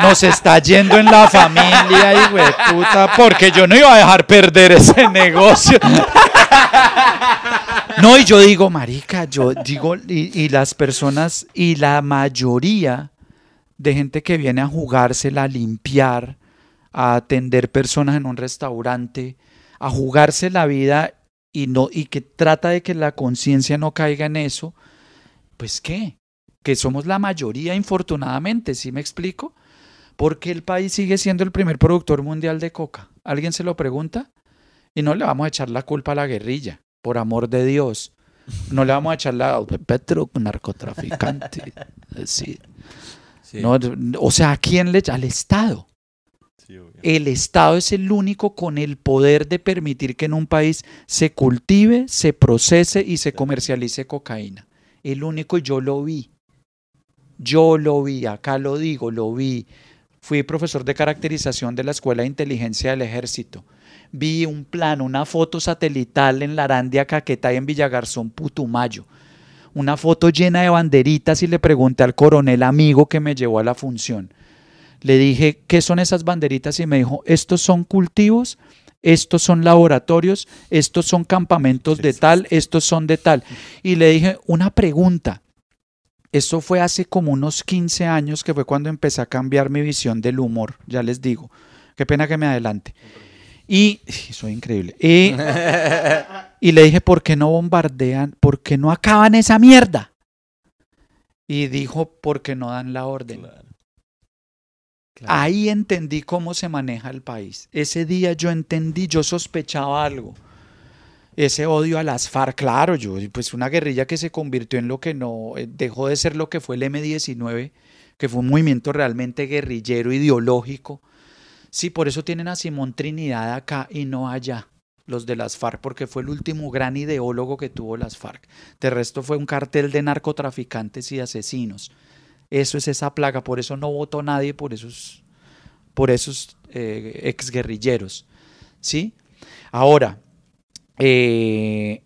Nos está yendo en la familia, y puta, porque yo no iba a dejar perder ese negocio. No, y yo digo, marica, yo digo, y, y las personas, y la mayoría de gente que viene a jugársela, a limpiar, a atender personas en un restaurante, a jugarse la vida y no y que trata de que la conciencia no caiga en eso, pues qué, que somos la mayoría infortunadamente, ¿sí me explico? Porque el país sigue siendo el primer productor mundial de coca. ¿Alguien se lo pregunta? Y no le vamos a echar la culpa a la guerrilla, por amor de Dios. No le vamos a echar la Petro narcotraficante. Sí. sí. No, o sea, ¿a quién le echa? Al Estado. Sí. El Estado es el único con el poder de permitir que en un país se cultive, se procese y se comercialice cocaína. El único, y yo lo vi. Yo lo vi, acá lo digo, lo vi. Fui profesor de caracterización de la Escuela de Inteligencia del Ejército. Vi un plano, una foto satelital en la Arandia Caquetá y en Villagarzón, Putumayo. Una foto llena de banderitas y le pregunté al coronel amigo que me llevó a la función. Le dije, ¿qué son esas banderitas? Y me dijo, estos son cultivos, estos son laboratorios, estos son campamentos de tal, estos son de tal. Y le dije, una pregunta. Eso fue hace como unos 15 años que fue cuando empecé a cambiar mi visión del humor, ya les digo. Qué pena que me adelante. Y soy increíble. Y, y le dije, ¿por qué no bombardean? ¿Por qué no acaban esa mierda? Y dijo, porque no dan la orden. Claro. Ahí entendí cómo se maneja el país. Ese día yo entendí, yo sospechaba algo. Ese odio a las FARC, claro, yo, pues una guerrilla que se convirtió en lo que no, eh, dejó de ser lo que fue el M-19, que fue un movimiento realmente guerrillero, ideológico. Sí, por eso tienen a Simón Trinidad acá y no allá, los de las FARC, porque fue el último gran ideólogo que tuvo las FARC. De resto fue un cartel de narcotraficantes y asesinos. Eso es esa plaga, por eso no votó nadie por esos, por esos eh, exguerrilleros. ¿Sí? Ahora, eh,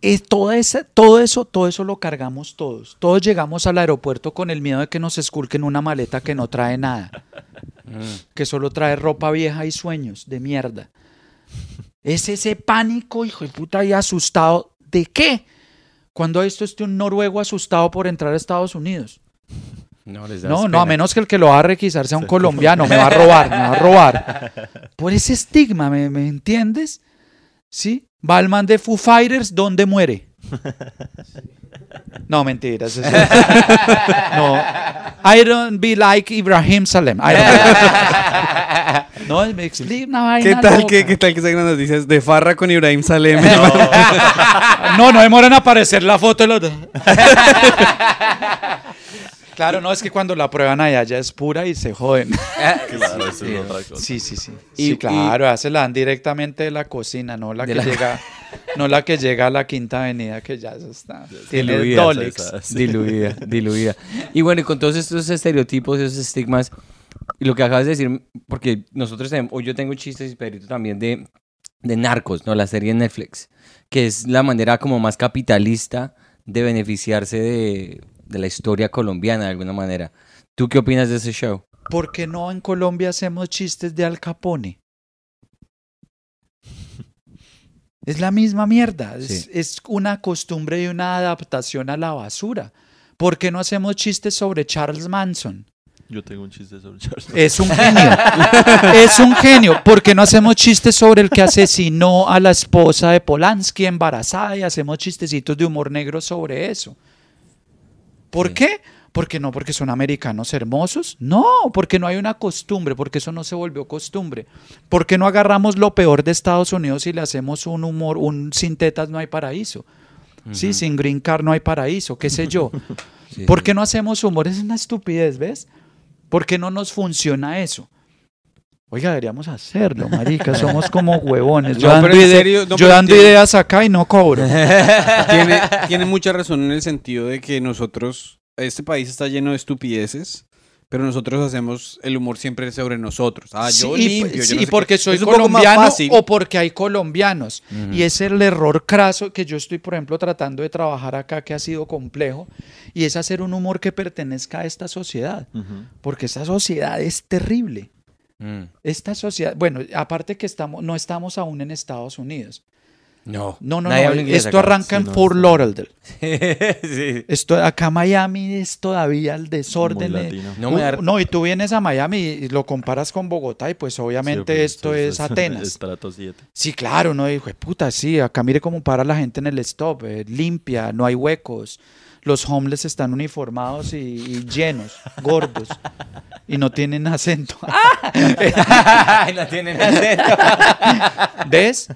es esa- todo eso, todo eso lo cargamos todos. Todos llegamos al aeropuerto con el miedo de que nos esculquen una maleta que no trae nada, que solo trae ropa vieja y sueños de mierda. Es ese pánico, hijo de puta, y asustado. ¿De qué? Cuando esto esté un noruego asustado por entrar a Estados Unidos. No, les No, no, a menos que el que lo va a requisar sea un colombiano, me va a robar, me va a robar. Por ese estigma, ¿me, me entiendes? ¿Sí? Va el man de Foo Fighters, ¿dónde muere? No, mentiras. eso- no. I don't be like Ibrahim Salem. I don't- no, me explica una vaina ¿Qué tal, que, ¿Qué tal que salgan las noticias de Farra con Ibrahim Salem? No, no demoran a aparecer la foto de los dos. Claro, no, es que cuando la prueban allá ya es pura y se joden. Claro, eso es otra cosa. Sí, sí, sí. Y- sí, claro, ya se la dan directamente de la cocina, no la De que la- llega, no la que llega a la quinta avenida, que ya está. Tiene diluida, Dolex. esa- sí. Diluida, diluida. Y bueno, y con todos estos estereotipos, esos estigmas, y lo que acabas de decir, porque nosotros tenemos, o yo tengo chistes y Pedrito también de, de Narcos, ¿no? La serie en Netflix, que es la manera como más capitalista de beneficiarse de, de la historia colombiana de alguna manera. ¿Tú qué opinas de ese show? ¿Por qué no en Colombia hacemos chistes de Al Capone? Es la misma mierda. Es, Sí. es una costumbre y una adaptación a la basura. ¿Por qué no hacemos chistes sobre Charles Manson? Yo tengo un chiste sobre Charles. Es un genio. es un genio. ¿Por qué no hacemos chistes sobre el que asesinó a la esposa de Polanski embarazada y hacemos chistecitos de humor negro sobre eso? ¿Por Sí. qué? Porque no, porque son americanos hermosos. No, porque no hay una costumbre, porque eso no se volvió costumbre. ¿Por qué no agarramos lo peor de Estados Unidos y le hacemos un humor, un sin tetas no hay paraíso? Sí, sin green card no hay paraíso, qué sé yo. Sí, ¿Por qué no hacemos humor? Es una estupidez, ¿ves? ¿Por qué no nos funciona eso? Oiga, deberíamos hacerlo, marica. Somos como huevones. Yo No, dando, ide- serio, no, yo dando tiene- ideas acá y no cobro. tiene, tiene mucha razón en el sentido de que nosotros, este país está lleno de estupideces, pero nosotros hacemos el humor siempre sobre nosotros. Ah, yo Sí, limpio. yo sí, no y sé porque qué. soy Es colombiano o porque hay colombianos. Ujú. Y es el error craso que yo estoy, por ejemplo, tratando de trabajar acá, que ha sido complejo, y es hacer un humor que pertenezca a esta sociedad. Ujú. Porque esta sociedad es terrible. Mm. Esta sociedad, bueno, aparte que estamos, no estamos aún en Estados Unidos. No. No, no, no. Esto acá. arranca Sí, en no, Fort está- Lauderdale. sí. Esto, acá Miami es todavía el desorden. Muy latino. No me no, y tú vienes a Miami y lo comparas con Bogotá y pues obviamente Sí, esto sí, es sí, Atenas. Estrato 7. Sí, claro, no, hijo de puta, sí, acá mire cómo para la gente en el stop, eh, limpia, no hay huecos. Los homeless están uniformados y, y llenos, gordos, y no tienen acento. Ay, no tienen acento. ¿Ves?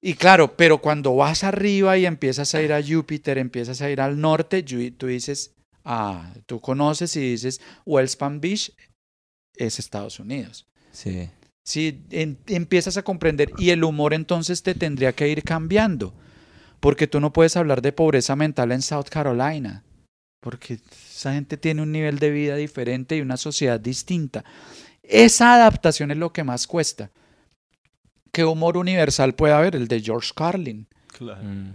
Y claro, pero cuando vas arriba y empiezas a ir a Júpiter, empiezas a ir al norte, tú dices, ah, tú conoces y dices, Wells Palm Beach es Estados Unidos. Sí. Sí, en- empiezas a comprender y el humor entonces te tendría que ir cambiando, porque tú no puedes hablar de pobreza mental en South Carolina, porque esa gente tiene un nivel de vida diferente y una sociedad distinta. Esa adaptación es lo que más cuesta. ¿Qué humor universal puede haber? El de George Carlin. Claro. Mm.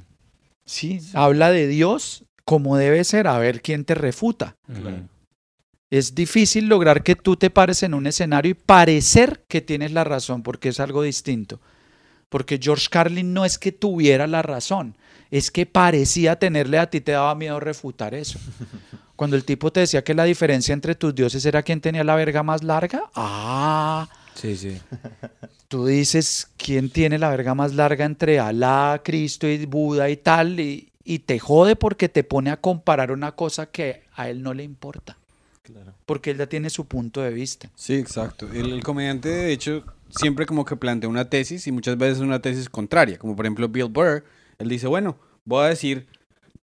Sí, habla de Dios como debe ser, a ver quién te refuta. Ujú. Es difícil lograr que tú te pares en un escenario y parecer que tienes la razón, porque es algo distinto. Porque George Carlin no es que tuviera la razón, es que parecía tenerle a ti, te daba miedo refutar eso. Cuando el tipo te decía que la diferencia entre tus dioses era quién tenía la verga más larga, ah, Sí, sí. tú dices quién tiene la verga más larga entre Alá, Cristo y Buda y tal, y, y te jode porque te pone a comparar una cosa que a él no le importa Claro. porque él ya tiene su punto de vista. Sí, exacto. El, el comediante, de hecho, siempre como que plantea una tesis y muchas veces una tesis contraria. Como por ejemplo Bill Burr, él dice, bueno, voy a decir,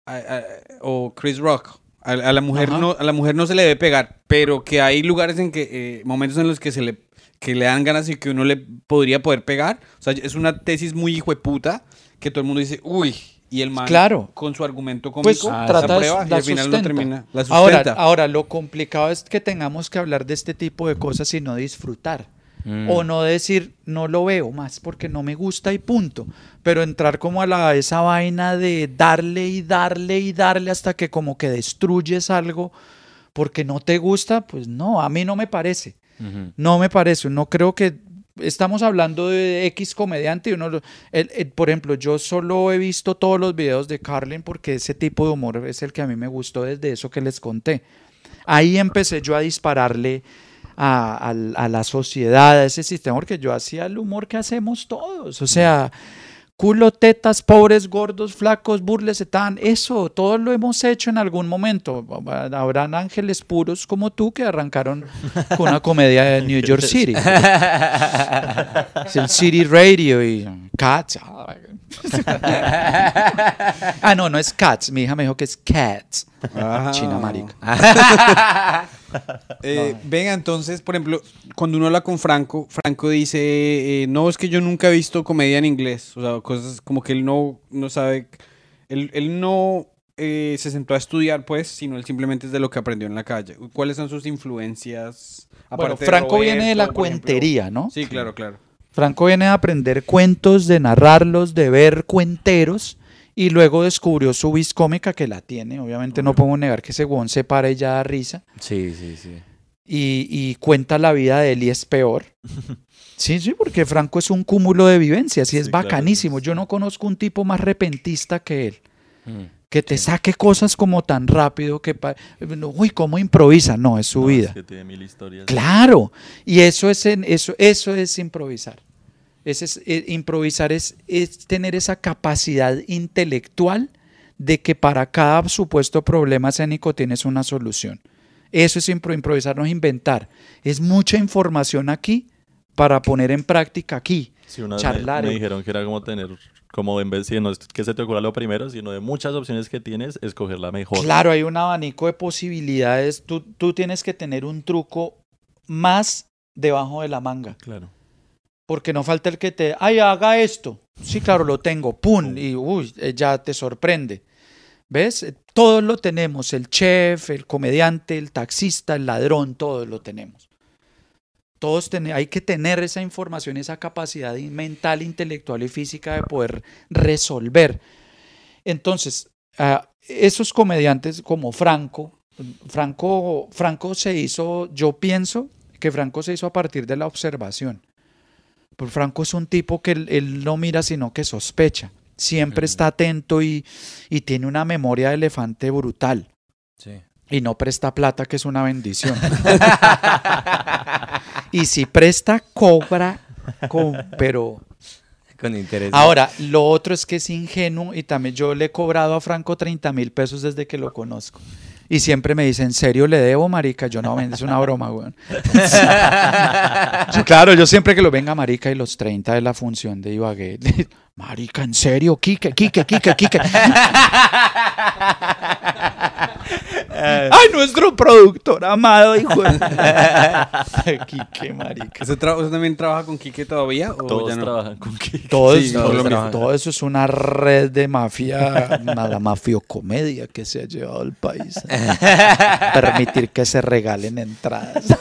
a- a- o Chris Rock, a, a la mujer Ajá. no, a la mujer no se le debe pegar, pero que hay lugares en que, eh, momentos en los que se le, que le dan ganas y que uno le podría poder pegar. O sea, es una tesis muy hijo de puta que todo el mundo dice, uy, y el man Claro. con su argumento cómico Pues trata prueba y al final lo termina. La Ahora, sustenta. ahora, lo complicado es que tengamos que hablar de este tipo de cosas y no disfrutar. Mm. O no decir, no lo veo más porque no me gusta y punto. Pero entrar como a la, esa vaina de darle y darle y darle hasta que como que destruyes algo porque no te gusta, pues no, a mí no me parece. No me parece, no creo que estamos hablando de X comediante y uno, por ejemplo, yo solo he visto todos los videos de Carlin porque ese tipo de humor es el que a mí me gustó desde eso que les conté. Ahí empecé yo a dispararle a, a la sociedad, a ese sistema, porque yo hacía el humor que hacemos todos. O sea, Culo, tetas, pobres, gordos, flacos, burles, tan, eso, todo lo hemos hecho en algún momento. Habrán ángeles puros como tú que arrancaron con una comedia de New York City. Es el City Radio y Cats. Ah, no, no es Cats. Mi hija me dijo que es Cats. Ah. China marica. Eh, Venga, entonces, por ejemplo, cuando uno habla con Franco, Franco dice, eh, no, es que yo nunca he visto comedia en inglés. O sea, cosas como que él no, no sabe, él, él no eh, se sentó a estudiar, pues, sino él simplemente es de lo que aprendió en la calle. ¿Cuáles son sus influencias? Bueno, de Franco viene de la ejemplo. cuentería, ¿no? Sí, claro, claro. Franco viene a aprender cuentos, de narrarlos, de ver cuenteros y luego descubrió su vis cómica que la tiene. Obviamente no podemos negar que ese huevón se para y ya da risa Sí, sí, sí. y, y cuenta la vida de él y es peor. Sí, sí, porque Franco es un cúmulo de vivencias y es Sí, bacanísimo. Yo no conozco un tipo más repentista que él. Mm. Que te saque cosas como tan rápido que... Uy, ¿cómo improvisa? No, es su No, vida. Es que tiene mil historias. Claro, y eso es, en- eso, eso es improvisar. Ese es, eh, improvisar es, es tener esa capacidad intelectual de que para cada supuesto problema escénico tienes una solución. Eso es impro- improvisar, no es inventar. Es mucha información aquí para poner en práctica aquí. Sí, una vez charlar, me, me eh. dijeron que era como tener, como en vez de no es que se te ocurra lo primero, sino de muchas opciones que tienes, escoger la mejor. Claro, hay un abanico de posibilidades. Tú, tú tienes que tener un truco más debajo de la manga. Claro. Porque no falta el que te, ay, haga esto. Sí, claro, lo tengo. Pum. Y uy, eh, ya te sorprende. ¿Ves? Eh, Todos lo tenemos. El chef, el comediante, el taxista, el ladrón, todos lo tenemos. Todos ten- hay que tener esa información, esa capacidad mental, intelectual y física de poder resolver. Entonces, ah, esos comediantes como Franco, Franco, Franco se hizo, yo pienso que Franco se hizo a partir de la observación. Pues Franco es un tipo que él, él no mira sino que sospecha. Siempre está atento y, y tiene una memoria de elefante brutal. Sí. Y no presta plata, que es una bendición. y si presta, cobra, con- pero... Con interés. Ahora, lo otro es que es ingenuo y también yo le he cobrado a Franco 30 mil pesos desde que lo conozco. Y siempre me dice, ¿en serio le debo, marica? Yo no, es una broma, weón. Claro, yo siempre que lo venga, marica, y los 30 de la función de Ibagué. Marica, ¿en serio? Quique, Quique, Quique, Quique. Ay, nuestro productor amado, hijo. de- Quique, marica. ¿Usted, tra- usted también trabaja con Quique todavía? ¿o Todos ya no? trabajan con Kike. Todo, Sí, eso, todos todo- trabajan. todo eso es una red de mafia, una mafiocomedia que se ha llevado al país. Permitir que se regalen entradas.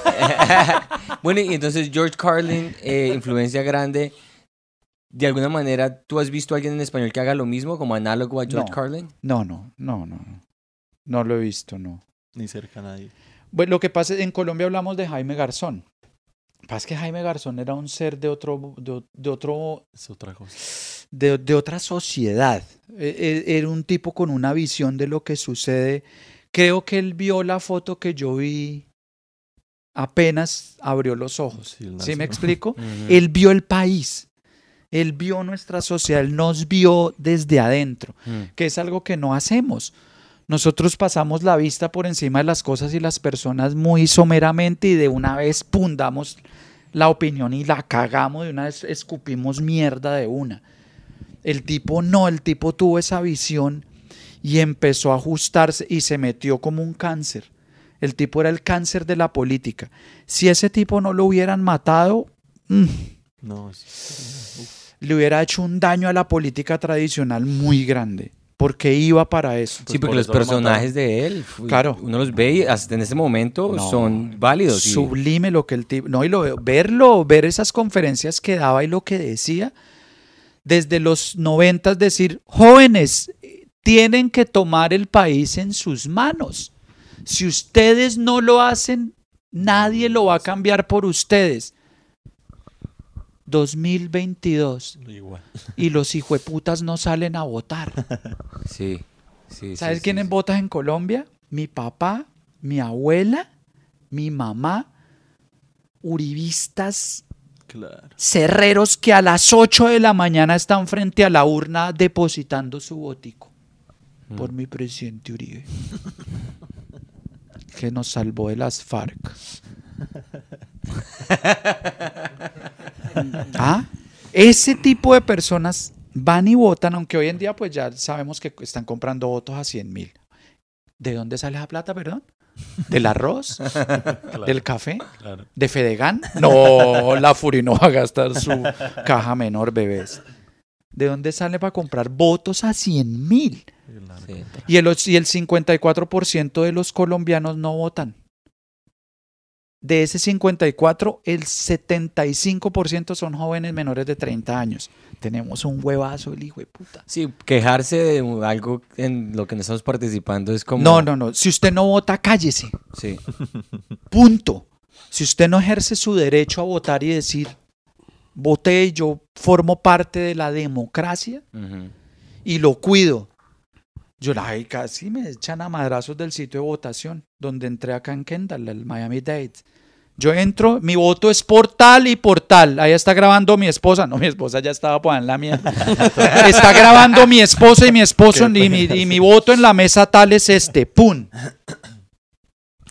Bueno, y entonces George Carlin, eh, influencia grande. De alguna manera, ¿tú has visto a alguien en español que haga lo mismo, como análogo a George No. Carlin? No, no, no, no. No. Lo he visto, no. Ni cerca a nadie. Bueno, lo que pasa es en Colombia hablamos de Jaime Garzón. Pasa que Jaime Garzón era un ser de otro, de, de otro, Es otra cosa. de, de otra sociedad. E- e- Era un tipo con una visión de lo que sucede. Creo que él vio la foto que yo vi apenas abrió los ojos. Sí, él ¿Sí me explico? Él vio el país. Él vio nuestra sociedad, él nos vio desde adentro, Mm. que es algo que no hacemos. Nosotros pasamos la vista por encima de las cosas y las personas muy someramente y de una vez pum, damos la opinión y la cagamos, de una vez escupimos mierda de una. El tipo no, el tipo tuvo esa visión y empezó a ajustarse y se metió como un cáncer. El tipo era el cáncer de la política. Si ese tipo no lo hubieran matado, mm, No, le hubiera hecho un daño a la política tradicional muy grande, porque iba para eso. Sí, Pues porque por los eso lo personajes de él, Claro. uno los ve y hasta en ese momento No, son válidos. y- Sublime lo que el tipo, no, y lo veo, verlo, ver esas conferencias que daba y lo que decía, desde los noventas decir, jóvenes, tienen que tomar el país en sus manos. Si ustedes no lo hacen, nadie lo va a cambiar por ustedes. 2022 igual. y los hijueputas no salen a votar. Sí, sí. ¿Sabes sí, quiénes sí, sí. votan en Colombia? Mi papá, mi abuela, mi mamá, uribistas Claro. Cerreros que a las 8 de la mañana están frente a la urna depositando su votico. Por mi presidente Uribe. que nos salvó de las FARC. ¿Ah? Ese tipo de personas van y votan, aunque hoy en día pues ya sabemos que están comprando votos a 100 mil. ¿De dónde sale esa plata, perdón? ¿Del arroz? ¿Del café? Claro. ¿De Fedegan? No, la Furi no va a gastar su caja menor, bebés. ¿De dónde sale para comprar votos a 100 mil? Sí. Y el, y el 54% de los colombianos no votan. De ese 54, el 75% son jóvenes menores de 30 años. Tenemos un huevazo, el hijo de puta. Sí, quejarse de algo en lo que no estamos participando es como... No, no, no. Si usted no vota, cállese. Sí. Punto. Si usted no ejerce su derecho a votar y decir, voté yo formo parte de la democracia y lo cuido. Yo la ay, casi me echan a madrazos del sitio de votación, donde entré acá en Kendall, el Miami Dade. Yo entro, mi voto es por tal y por tal. Ahí está grabando mi esposa. No, mi esposa ya estaba pues en la mierda. está grabando mi esposa y mi esposo y mi, y mi voto en la mesa tal es este. ¡Pum!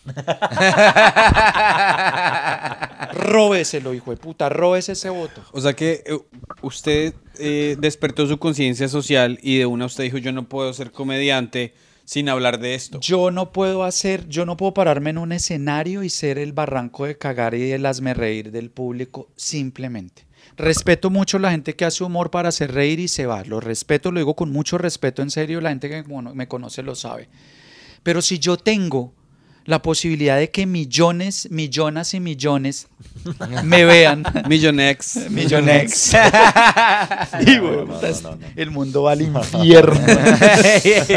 Róbeselo, hijo de puta. Róbese ese voto. O sea que eh, usted eh, despertó su conciencia social y de una usted dijo, yo no puedo ser comediante sin hablar de esto. Yo no puedo hacer, yo no puedo pararme en un escenario y ser el barranco de cagar y el hazme reír del público simplemente. Respeto mucho la gente que hace humor para hacer reír y se va. Lo respeto, lo digo con mucho respeto, en serio, la gente que me conoce lo sabe. Pero si yo tengo la posibilidad de que millones, millones y millones me vean, Millonex. millonex, y, güey, no, no, putas, no, no. el mundo va al infierno.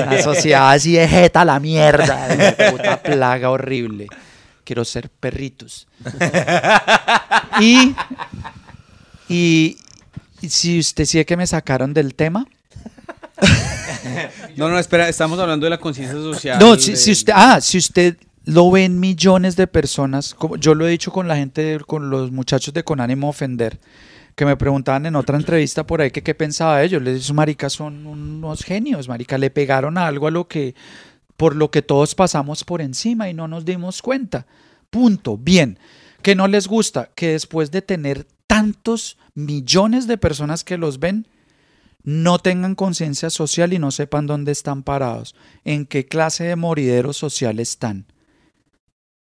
Una sociedad así de jeta a la mierda. de puta plaga horrible. Quiero ser perritos. Y, y, y si usted sigue que me sacaron del tema. No, no, espera, estamos hablando de la conciencia social. No, si, de- si usted, ah, si usted lo ven millones de personas, como yo lo he dicho con la gente, con los muchachos de Con ánimo de ofender, que me preguntaban en otra entrevista por ahí que qué pensaba de ellos. Les dije, marica, son unos genios, marica, le pegaron a algo a lo que, por lo que todos pasamos por encima y no nos dimos cuenta. Punto. Bien. Que no les gusta que después de tener tantos millones de personas que los ven, no tengan conciencia social y no sepan dónde están parados, en qué clase de moridero social están.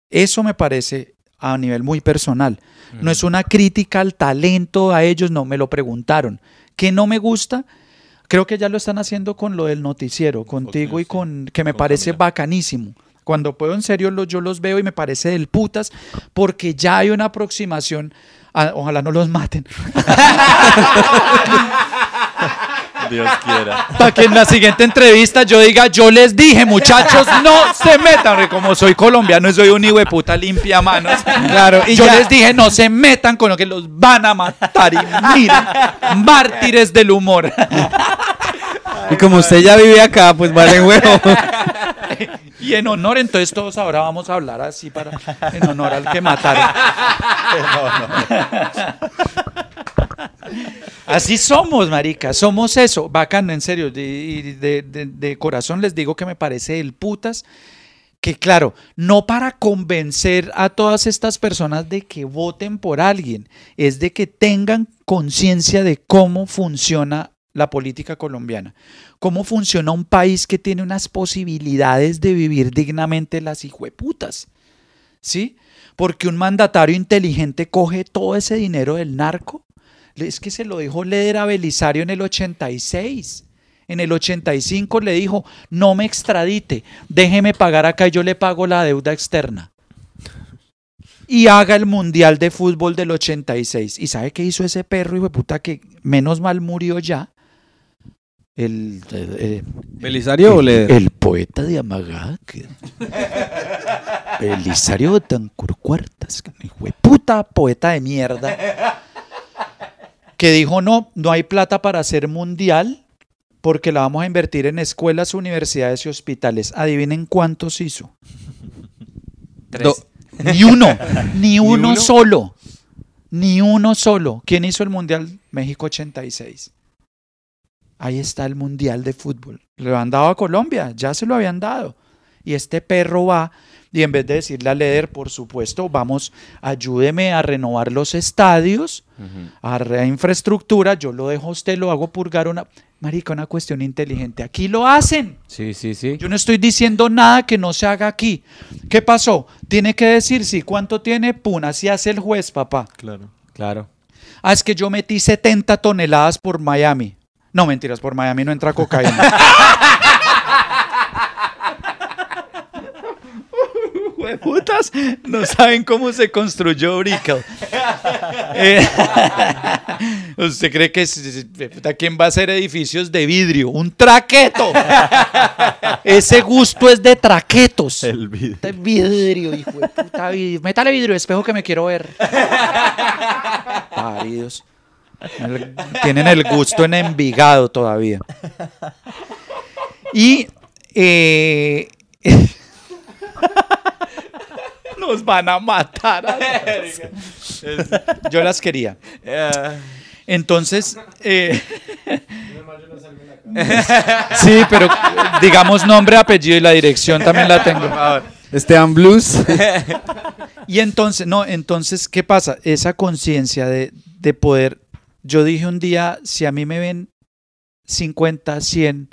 Eso me parece a nivel muy personal. No es una crítica al talento a ellos, no, me lo preguntaron. ¿Qué no me gusta? Creo que ya lo están haciendo con lo del noticiero, contigo y sí. con que me Con parece bacanísimo. Cuando puedo en serio yo los veo y me parece del putas porque ya hay una aproximación. a- ojalá no los maten. Dios quiera. Para que en la siguiente entrevista yo diga, yo les dije, muchachos, no se metan, porque como soy colombiano y soy un hijo de puta limpia manos. Claro, y yo les dije, no se metan con lo que los van a matar. Y miren, mártires del humor. Y como usted ya vive acá, pues vale huevo. Y en honor, entonces todos ahora vamos a hablar así para en honor al que mataron. Así somos, marica, somos eso, bacano, en serio, de, de corazón les digo que me parece el putas, que claro, no para convencer a todas estas personas de que voten por alguien, es de que tengan conciencia de cómo funciona la política colombiana, cómo funciona un país que tiene unas posibilidades de vivir dignamente las hijueputas, ¿sí? Porque un mandatario inteligente coge todo ese dinero del narco, es que se lo dijo Leder a Belisario en el 86. En el 85 le dijo, no me extradite, déjeme pagar acá y yo le pago la deuda externa. Y haga el Mundial de Fútbol del 86. ¿Y sabe qué hizo ese perro, hijo de puta, que menos mal murió ya? El, eh, eh, ¿Belisario o Leder? el poeta de Amagá. que- Belisario Betancur Cuartas. que Hijo de puta poeta de mierda. Que dijo, no, no hay plata para hacer mundial porque la vamos a invertir en escuelas, universidades y hospitales. Adivinen cuántos hizo. Tres. Ni uno, ni uno uno? solo. Ni uno solo. ¿Quién hizo el Mundial? México 86. Ahí está el Mundial de Fútbol. Le han dado a Colombia, ya se lo habían dado. Y este perro va y en vez de decirle a Leder, por supuesto, vamos, ayúdeme a renovar los estadios, a la infraestructura, yo lo dejo a usted, lo hago purgar una... Marica, una cuestión inteligente. Aquí lo hacen. Sí, sí, sí. Yo no estoy diciendo nada que no se haga aquí. ¿Qué pasó? Tiene que decir sí. ¿Cuánto tiene? Pun, así hace el juez, papá. Claro. Claro. Ah, es que yo metí 70 toneladas por Miami. No, mentiras, por Miami no entra cocaína. putas no saben cómo se construyó Brickell. Eh, ¿Usted cree que quién va a hacer edificios de vidrio? Un traqueto. Ese gusto es de traquetos. El video. Puta vidrio, hijo de puta vidrio. Métale vidrio, espejo que me quiero ver. Paridos. El- Tienen el gusto en Envigado todavía. Y eh, nos van a matar. a las- Yo las quería. Entonces, eh, sí, pero digamos nombre, apellido y la dirección también la tengo. Esteban Blues. Y entonces, no, entonces, ¿qué pasa? Esa conciencia de, de poder. Yo dije un día, si a mí me ven 50, 100,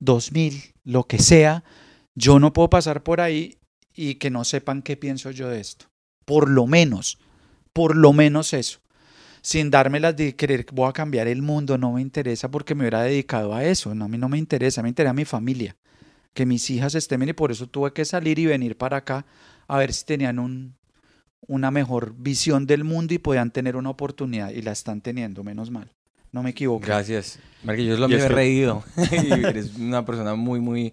2000, lo que sea, yo no puedo pasar por ahí y que no sepan qué pienso yo de esto. Por lo menos, por lo menos eso. Sin darme las de querer que voy a cambiar el mundo, no me interesa porque me hubiera dedicado a eso. No, a mí no me interesa, me interesa mi familia. Que mis hijas estén bien y por eso tuve que salir y venir para acá a ver si tenían un, una mejor visión del mundo y podían tener una oportunidad y la están teniendo, menos mal. No me equivoco. Gracias. Marque, yo es lo Y mío es he que- reído. y eres una persona muy, muy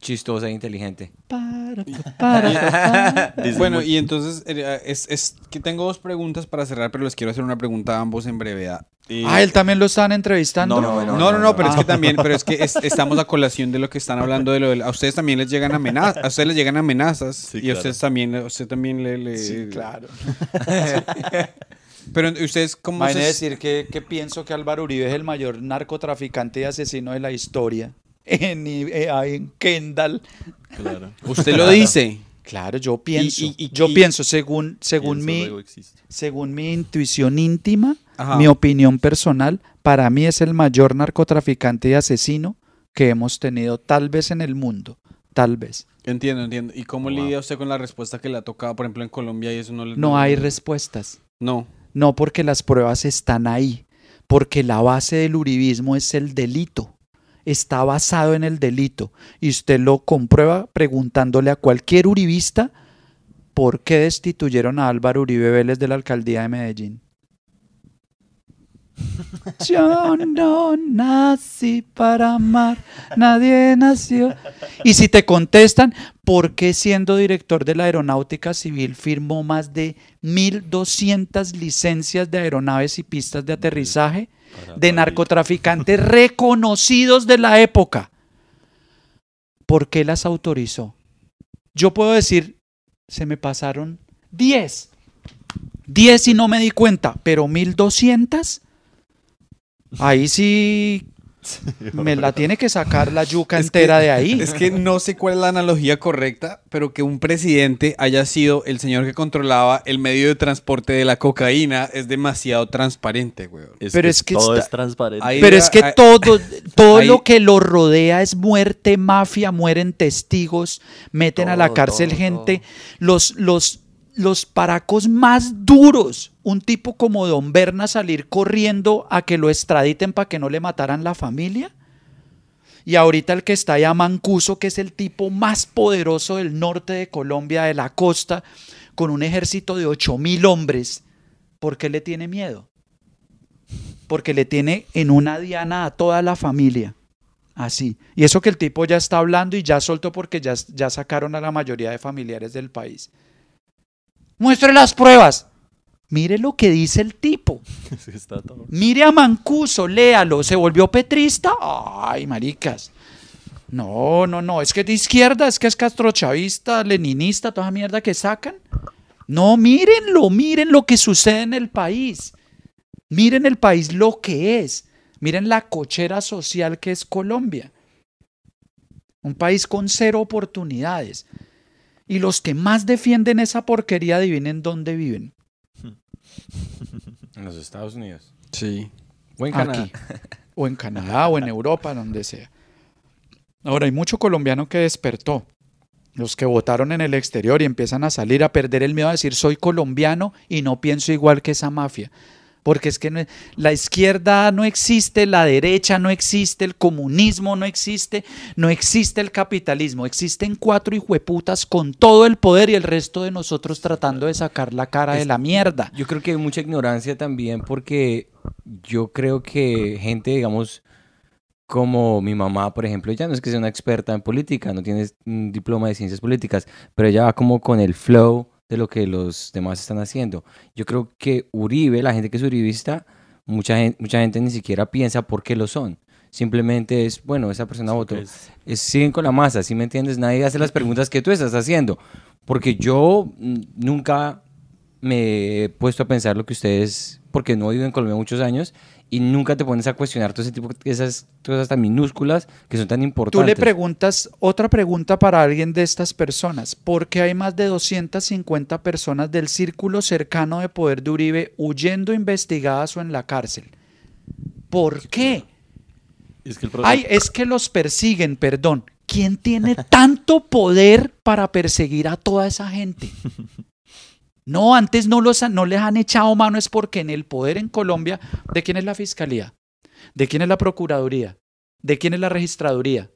chistosa e inteligente. Para, para, bueno, y entonces eh, es, es que tengo dos preguntas para cerrar, pero les quiero hacer una pregunta a ambos en brevedad. Eh, Ah, él también lo estaban entrevistando. No, no, no, no, pero es Ah. que también, pero es que es- estamos a colación de lo que están hablando de lo del- a ustedes también les llegan amenazas, a ustedes les llegan amenazas Sí, y a ustedes también, a usted también le, le- Sí, claro. Pero ustedes cómo Imagínate se- decir que, que pienso que Álvaro Uribe es el mayor narcotraficante y asesino de la historia. En, eh, en Kendall. Claro. usted lo dice. Claro, yo pienso. y- y- yo y- pienso, según, según, Pienso, mi, según mi intuición íntima, Ajá. mi opinión personal, para mí es el mayor narcotraficante y asesino que hemos tenido tal vez en el mundo. Tal vez. Entiendo, entiendo. ¿Y cómo Wow. lidia usted con la respuesta que le ha tocado, por ejemplo, en Colombia y eso no le No hay respuestas. No. No porque las pruebas están ahí, porque la base del uribismo es el delito. Está basado en el delito. Y usted lo comprueba preguntándole a cualquier uribista por qué destituyeron a Álvaro Uribe Vélez de la alcaldía de Medellín. Yo no nací para amar, nadie nació. Y si te contestan, ¿por qué siendo director de la Aeronáutica Civil firmó más de 1.200 licencias de aeronaves y pistas de aterrizaje de narcotraficantes reconocidos de la época? ¿Por qué las autorizó? Yo puedo decir, se me pasaron 10. 10 y no me di cuenta, pero 1.200. Ahí sí me la tiene que sacar la yuca Es que- entera de ahí. Es que no sé cuál es la analogía correcta, pero que un presidente haya sido el señor que controlaba el medio de transporte de la cocaína es demasiado transparente, güey. Es Pero que es que todo está- es transparente. Ahí- Pero es que Ahí- todo, todo ahí- lo que lo rodea es muerte, mafia, mueren testigos, meten a la cárcel todo, gente, los, los, los paracos más duros. Un tipo como Don Berna salir corriendo a que lo extraditen para que no le mataran la familia. Y ahorita el que está allá, Mancuso, que es el tipo más poderoso del norte de Colombia, de la costa, con un ejército de 8 mil hombres. ¿Por qué le tiene miedo? Porque le tiene en una diana a toda la familia. Así. Y eso que el tipo ya está hablando y ya soltó porque ya, ya sacaron a la mayoría de familiares del país. Muestre las pruebas. Mire lo que dice el tipo. Es. Mire a Mancuso, léalo. ¿Se volvió petrista? Ay, maricas. No, no, no. Es que de izquierda, es que es castrochavista, leninista, toda esa mierda que sacan. No, mírenlo, miren lo que sucede en el país. Miren el país lo que es. Miren la cochera social que es Colombia. Un país con cero oportunidades. Y los que más defienden esa porquería, adivinen dónde viven. En los Estados Unidos. Sí. O en Canadá. Aquí. O en Canadá o en Europa, donde sea. Ahora, hay mucho colombiano que despertó. Los que votaron en el exterior y empiezan a salir a perder el miedo a decir soy colombiano y no pienso igual que esa mafia. Porque es que no- la izquierda no existe, la derecha no existe, el comunismo no existe, no existe el capitalismo. Existen cuatro hijueputas con todo el poder y el resto de nosotros tratando de sacar la cara de la mierda. Yo creo que hay mucha ignorancia también porque yo creo que gente, digamos, como mi mamá, por ejemplo, ella no es que sea una experta en política, no tiene un diploma de ciencias políticas, pero ella va como con el flow de lo que los demás están haciendo. Yo creo que Uribe, la gente que es uribista, mucha gente, mucha gente ni siquiera piensa por qué lo son. Simplemente es, bueno, esa persona votó. Es- Es- siguen con la masa, ¿sí me entiendes? Nadie hace las preguntas que tú estás haciendo. Porque yo mm, nunca me he puesto a pensar lo que ustedes, porque no vivo en Colombia muchos años, y nunca te pones a cuestionar todo ese tipo de esas cosas tan minúsculas que son tan Tú importantes. le preguntas otra pregunta para alguien de estas personas. ¿Por qué hay más de 250 personas del círculo cercano de poder de Uribe huyendo investigadas o en la cárcel? ¿Por qué? Es que el pro- Ay, es que los persiguen, perdón. ¿Quién tiene tanto poder para perseguir a toda esa gente? No, antes no, los, no les han echado mano, es porque en el poder en Colombia, ¿de quién es la fiscalía? ¿De quién es la procuraduría? ¿De quién es la registraduría?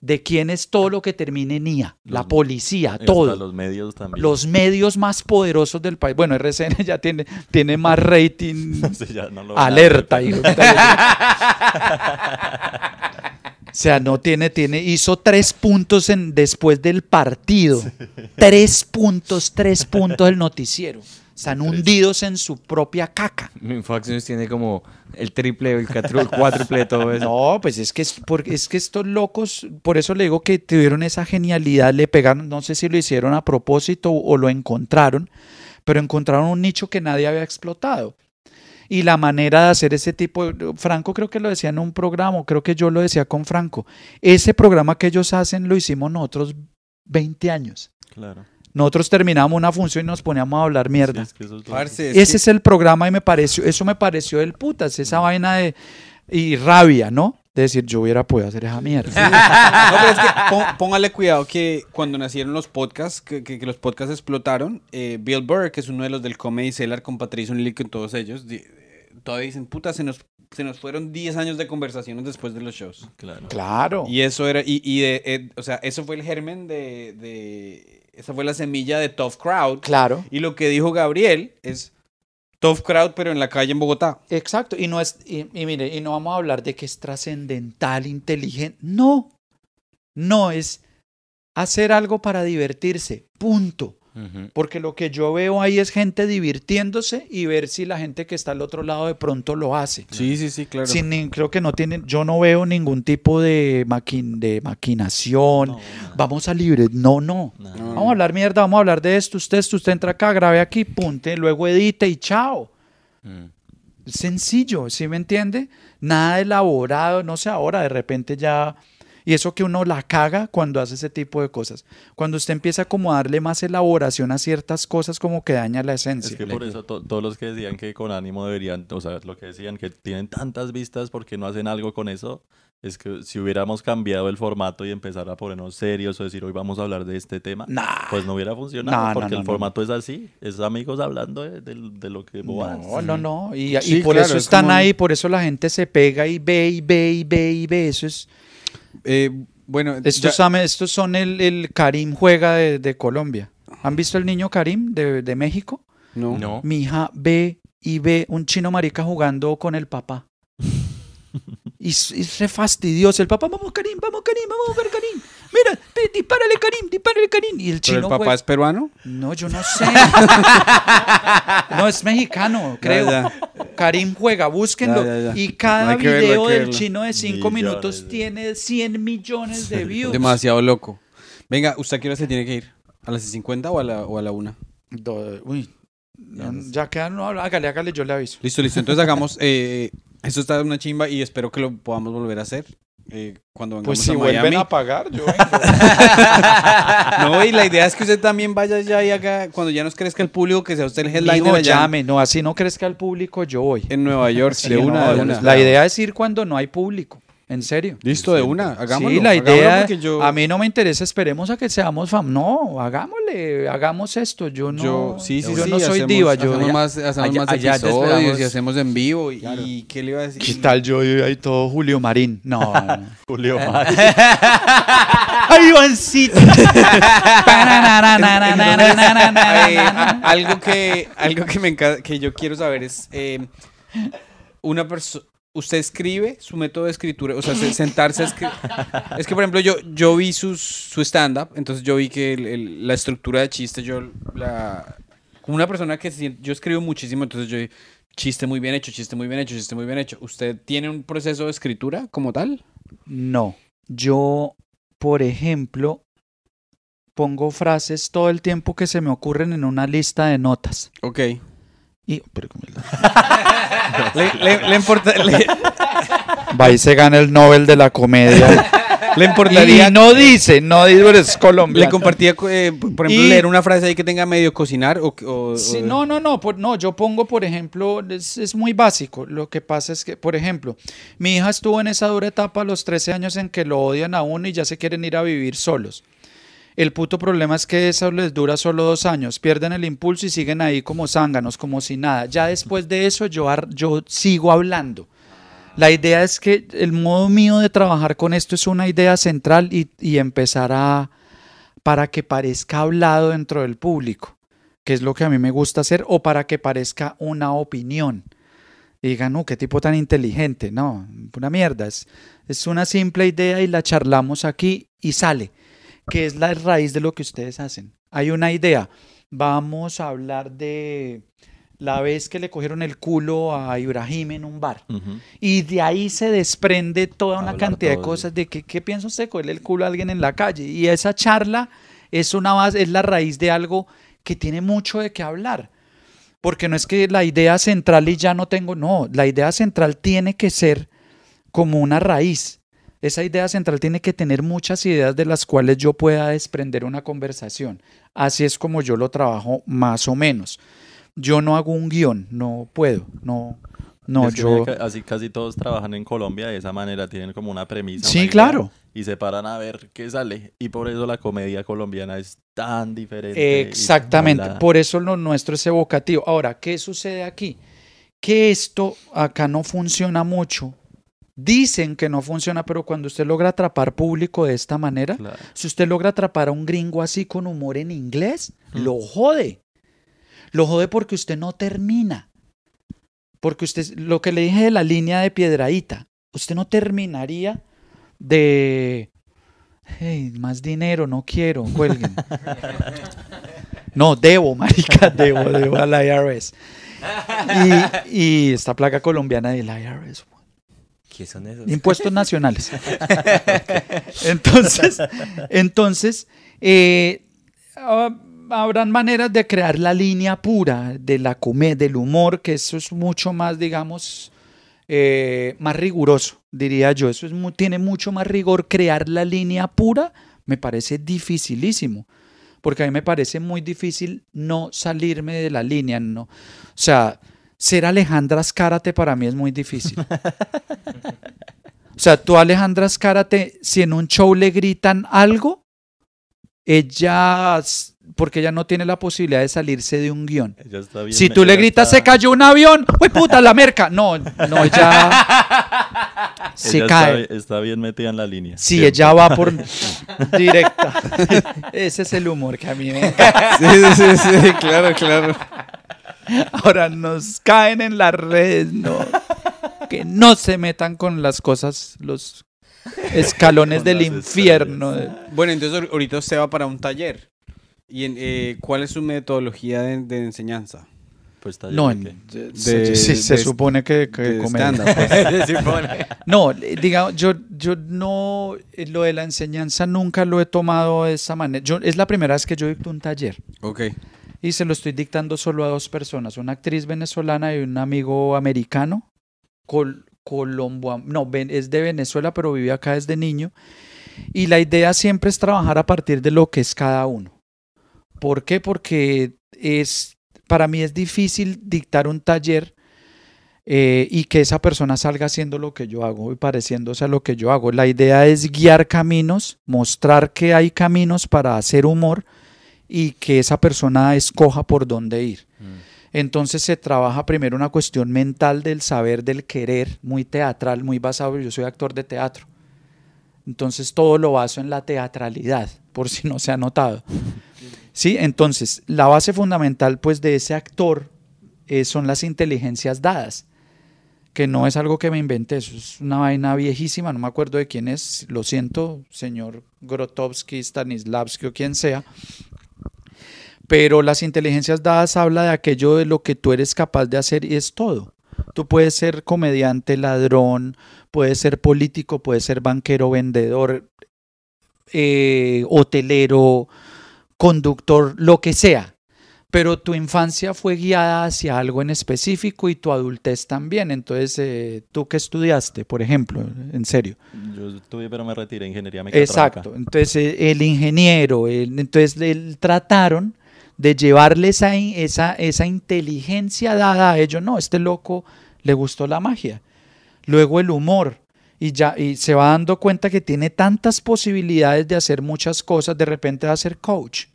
¿De quién es todo lo que termine en IA? La policía, todo. los medios también. Los medios más poderosos del país. Bueno, RCN ya tiene, tiene más rating Sí, ya no lo van a alerta. ver. hijo sea, no tiene, tiene, hizo tres puntos en, después del partido. Tres puntos, tres puntos del noticiero. Están hundidos en su propia caca. Mi Fox News tiene como el triple, el cuatru- el cuádruple de todo eso. No, pues es que, es, porque es que estos locos, por eso le digo que tuvieron esa genialidad, le pegaron, no sé si lo hicieron a propósito o lo encontraron, pero encontraron un nicho que nadie había explotado. Y la manera de hacer ese tipo, de- Franco creo que lo decía en un programa, creo que yo lo decía con Franco, ese programa que ellos hacen lo hicimos nosotros 20 años. Claro. Nosotros terminamos una función y nos poníamos a hablar mierda. Sí, es que eso es lo- Parce, es Ese que- es el programa y me pareció, eso me pareció del putas, esa vaina de y rabia, ¿no? De decir, yo hubiera podido hacer esa mierda. No, pero es que pó- póngale cuidado que cuando nacieron los podcasts, que, que- que los podcasts explotaron, eh, Bill Burr, que es uno de los del Comedy Cellar con Patricio O'Neill y con todos ellos, di- todavía dicen, puta, se nos, se nos fueron 10 años de conversaciones después de los shows. Claro. Claro. Y eso era, y, y de, eh, o sea, eso fue el germen de, de- esa fue la semilla de Tough Crowd. Claro. Y lo que dijo Gabriel es Tough Crowd, pero en la calle en Bogotá. Exacto. Y no es, y, y mire, y no vamos a hablar de que es trascendental, inteligente. No. No es hacer algo para divertirse. Punto. Porque lo que yo veo ahí es gente divirtiéndose y ver si la gente que está al otro lado de pronto lo hace. Sí, sí, sí, claro. Sin ni- creo que no tienen, yo no veo ningún tipo de, maquin, de maquinación. No. Vamos a libre. No. No. Vamos a hablar mierda, vamos a hablar de esto, usted, esto, usted entra acá, grabe aquí, punte, luego edite y chao. Mm. Sencillo, ¿sí me entiende? Nada elaborado, no sé, ahora de repente ya... Y eso que uno la caga cuando hace ese tipo de cosas. Cuando usted empieza como a darle más elaboración a ciertas cosas, como que daña la Es esencia. que por eso to- todos los que decían que con ánimo deberían, o sea, lo que decían que tienen tantas vistas porque no hacen algo con eso, es que si hubiéramos cambiado el formato y empezar a ponernos serios o decir hoy vamos a hablar de este tema, Nah. pues no hubiera funcionado No, no, porque no, el no. formato es así, es amigos hablando de, de- de lo que bobadas. No, no, no. Y, y Sí, por claro, eso es están como un- ahí, por eso la gente se pega y ve y ve y ve y ve. Eso es. Eh, bueno, Estos, ya- son- estos son el, el Karim juega de, de Colombia. ¿Han visto el niño Karim de, de México? no. No. Mi hija ve y ve un chino marica jugando con el papá. Y es, es re fastidioso. El papá, vamos Karim, vamos Karim, vamos a jugar Karim. Mira, dispárale Karim, dispárale Karim. Y el ¿Pero chino el papá es peruano? No, yo no sé. no, es mexicano, creo. ya. Karim juega, búsquenlo. Ya, ya, ya. Y cada verlo, video del chino de 5 Millones, minutos ya. tiene 100 millones de views. Demasiado loco. Venga, ¿usted a qué hora se tiene que ir? ¿A las 50 o a la, o a la 1? Do- uy, no, ya queda, no, hágale, hágale, yo le aviso. Listo, listo. Entonces hagamos. Eh, esto está una chimba y espero que lo podamos volver a hacer. Eh, cuando Pues si a vuelven a pagar, yo vengo. No, y la idea es que usted también vaya allá y haga, cuando ya nos crezca el público, que sea usted el headliner Mijo, allá llame, no, así no crezca el público, yo voy. en Nueva York. Sí, de una, no, de una. La idea es ir cuando no hay público, en serio. Listo, de una. Hagámoslo. sí, la idea, yo, a mí no me interesa, esperemos a que seamos fam. No, hagámosle, hagamos esto. Yo no, yo, sí, sí, yo sí, no soy hacemos- diva. Yo, Hacemos más, hacemos allá- más allá te episodios esperamos. y hacemos en vivo. Y, y ¿qué le iba a decir? ¿Qué tal yo ahí todo Julio Marín? No, no. Julio Mario. ¡Ay, Ivancito! Algo que algo que me encanta, que yo quiero saber es eh, una persona usted escribe su método de escritura o sea se- sentarse a escribir es que por ejemplo yo yo vi sus, su stand up entonces yo vi que el- el- la estructura de chiste yo la como una persona que yo escribo muchísimo entonces yo chiste muy bien hecho chiste muy bien hecho chiste muy bien hecho usted tiene un proceso de escritura como tal No, yo, por ejemplo, pongo frases todo el tiempo que se me ocurren en una lista de notas. Ok. Y, pero ¿cómo es la- le, le- le importa le- Va y se gana el Nobel de la comedia. le importaría y no dice, no dice, eres colombiano. Le compartía, eh, por ejemplo, Y- leer una frase ahí que tenga medio cocinar o... o- Sí, o- no, no, no, por- no, yo pongo, por ejemplo, es, es muy básico. Lo que pasa es que, por ejemplo, mi hija estuvo en esa dura etapa a los 13 años en que lo odian a uno y ya se quieren ir a vivir solos. El puto problema es que eso les dura solo dos años, pierden el impulso y siguen ahí como zánganos, como si nada. Ya después de eso yo, yo sigo hablando. La idea es que el modo mío de trabajar con esto es una idea central y, y empezar a, para que parezca hablado dentro del público, que es lo que a mí me gusta hacer, o para que parezca una opinión. Y digan, no, qué tipo tan inteligente. No, una mierda. Es, es una simple idea y la charlamos aquí y sale, que es la raíz de lo que ustedes hacen. Hay una idea. Vamos a hablar de la vez que le cogieron el culo a Ibrahim en un bar. Y de ahí se desprende toda una Hablar cantidad de cosas de que, qué piensa usted cogerle el culo a alguien en la calle. Y esa charla es una base, es la raíz de algo que tiene mucho de qué hablar. Porque no es que la idea central y ya no tengo, no, la idea central tiene que ser como una raíz. Esa idea central tiene que tener muchas ideas de las cuales yo pueda desprender una conversación. Así es como yo lo trabajo más o menos. Yo no hago un guion, no puedo, no, no, Es que yo... así casi todos trabajan en Colombia de esa manera, tienen como una premisa. Sí, una claro. Y se paran a ver qué sale. Y por eso la comedia colombiana es tan diferente. tan Exactamente, por eso lo nuestro es evocativo. Ahora, ¿qué sucede aquí? Que esto acá no funciona mucho. Dicen que no funciona, pero cuando usted logra atrapar público de esta manera, Claro. si usted logra atrapar a un gringo así con humor en inglés, Mm. lo jode. Lo jode porque usted no termina. Porque usted, lo que le dije de la línea de piedradita, usted no terminaría de, hey, más dinero, no quiero, cuelguen. No, debo, marica, debo, debo al IRS. Y, y esta placa colombiana del IRS. ¿Qué son esos? Impuestos nacionales. Entonces, entonces eh, ah, habrán maneras de crear la línea pura de la comedia, del humor, que eso es mucho más, digamos, eh, más riguroso, diría yo. Eso es tiene mucho más rigor. Crear la línea pura me parece dificilísimo. Porque a mí me parece muy difícil no salirme de la línea. No. O sea, ser Alejandra Azcárate para mí es muy difícil. O sea, tú Alejandra Azcárate, si en un show le gritan algo, ella, porque ella no tiene la posibilidad de salirse de un guion. Ella está bien Si tú le gritas, está- se cayó un avión, ¡uy puta, la merca! No, no, ella se ella cae. Está, está bien metida en la línea. Sí, siempre. ella va por directa. Ese es el humor que a mí me encanta. Sí, sí, sí, claro, claro. Ahora nos caen en las redes, no. Que no se metan con las cosas, los escalones del infierno. Bueno, entonces ahor- ahorita usted va para un taller. ¿Y en, eh, cuál es su metodología de, de enseñanza? Pues está No, de en- qué. se, se de- supone que, que de pues. No, eh, digamos, yo, yo no, eh, lo de la enseñanza nunca lo he tomado de esa manera. Yo, es la primera vez que yo dicto un taller. Ok. Y se lo estoy dictando solo a dos personas, una actriz venezolana y un amigo americano, col colombo, no, es de Venezuela, pero vive acá desde niño. Y la idea siempre es trabajar a partir de lo que es cada uno. ¿Por qué? Porque es, para mí es difícil dictar un taller eh, y que esa persona salga haciendo lo que yo hago y pareciéndose a lo que yo hago. La idea es guiar caminos, mostrar que hay caminos para hacer humor y que esa persona escoja por dónde ir. Entonces se trabaja primero una cuestión mental del saber, del querer, muy teatral, muy basado, yo soy actor de teatro. Entonces todo lo baso en la teatralidad, por si no se ha notado. Sí, entonces la base fundamental pues de ese actor eh, son las inteligencias dadas, que no es algo que me inventé, eso es una vaina viejísima, no me acuerdo de quién es, lo siento, señor Grotowski, Stanislavski o quien sea, pero las inteligencias dadas habla de aquello de lo que tú eres capaz de hacer y es todo. Tú puedes ser comediante, ladrón, puedes ser político, puedes ser banquero, vendedor, eh, hotelero, conductor, lo que sea. Pero tu infancia fue guiada hacia algo en específico y tu adultez también. Entonces, eh, ¿tú qué estudiaste, por ejemplo? En serio. Yo estuve, pero me retiré ingeniería mecatrónica. Exacto. Entonces eh, el ingeniero, el- entonces el- trataron de llevarle esa, esa, esa inteligencia dada a ellos. No, este loco le gustó la magia. Luego el humor. Y ya y se va dando cuenta que tiene tantas posibilidades de hacer muchas cosas. De repente va a ser coach.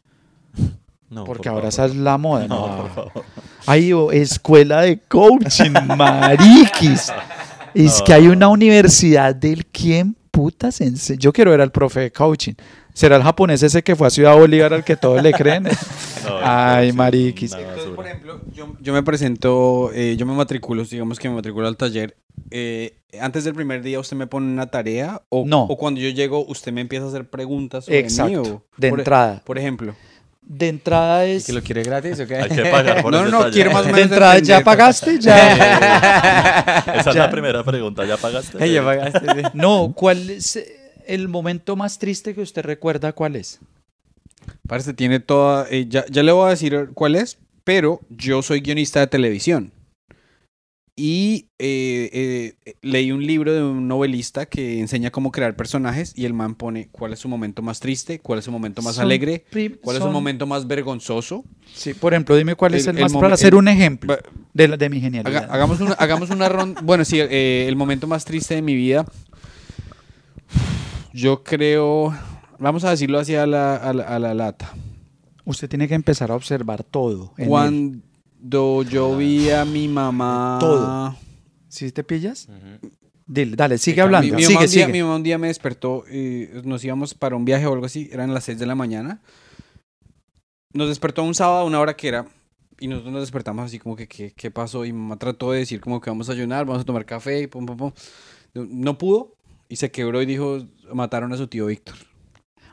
No, Porque por ahora favor. esa es la moda. No, No, por favor. Ay, oh, escuela de coaching, mariquis. Es que hay una universidad del quién putas Yo quiero ver al profe de coaching. ¿Será el japonés ese que fue a Ciudad Bolívar al que todos le creen? No, Ay, mariquis. Entonces, por ejemplo, yo, yo me presento, eh, yo me matriculo, digamos que me matriculo al taller. eh, antes del primer día, ¿usted me pone una tarea? O, No. o cuando yo llego, ¿usted me empieza a hacer preguntas sobre mí? Exacto. o- De por, e- entrada. Por ejemplo. De entrada es. ¿Que lo quiere gratis o qué? Hay que pagar por No, no, quiero más o De entrada ya pagaste, ya. Esa es la primera pregunta. ¿Ya pagaste? Ya pagaste, sí. No, ¿cuál es eh, el momento más triste que usted recuerda? ¿Cuál es? Parece, tiene toda. eh, ya, ya le voy a decir cuál es, pero yo soy guionista de televisión. Y eh, eh, leí un libro de un novelista que enseña cómo crear personajes y el man pone cuál es su momento más triste, cuál es su momento más Son alegre, cuál es su son- momento más vergonzoso. Sí, por ejemplo, dime cuál es El- el, más para hacer un ejemplo de, la- de mi genialidad. Haga- hagamos una, hagamos una ronda. Bueno, sí, eh, el momento más triste de mi vida. Yo creo. Vamos a decirlo así a la, a la, a la lata. Usted tiene que empezar a observar todo. Cuando yo vi a mi mamá. Todo. ¿Sí te pillas? Dile, dale, sigue Mi- hablando. Mi, mamá sigue, un día, sigue. mi mamá un día me despertó y nos íbamos para un viaje o algo así. Eran las 6 de la mañana. Nos despertó un sábado una hora que era. Y nosotros nos despertamos así como que, ¿qué, qué pasó? Y mi mamá trató de decir como que vamos a ayunar, vamos a tomar café y pum, pum, pum. No, no pudo y se quebró y dijo, mataron a su tío Víctor.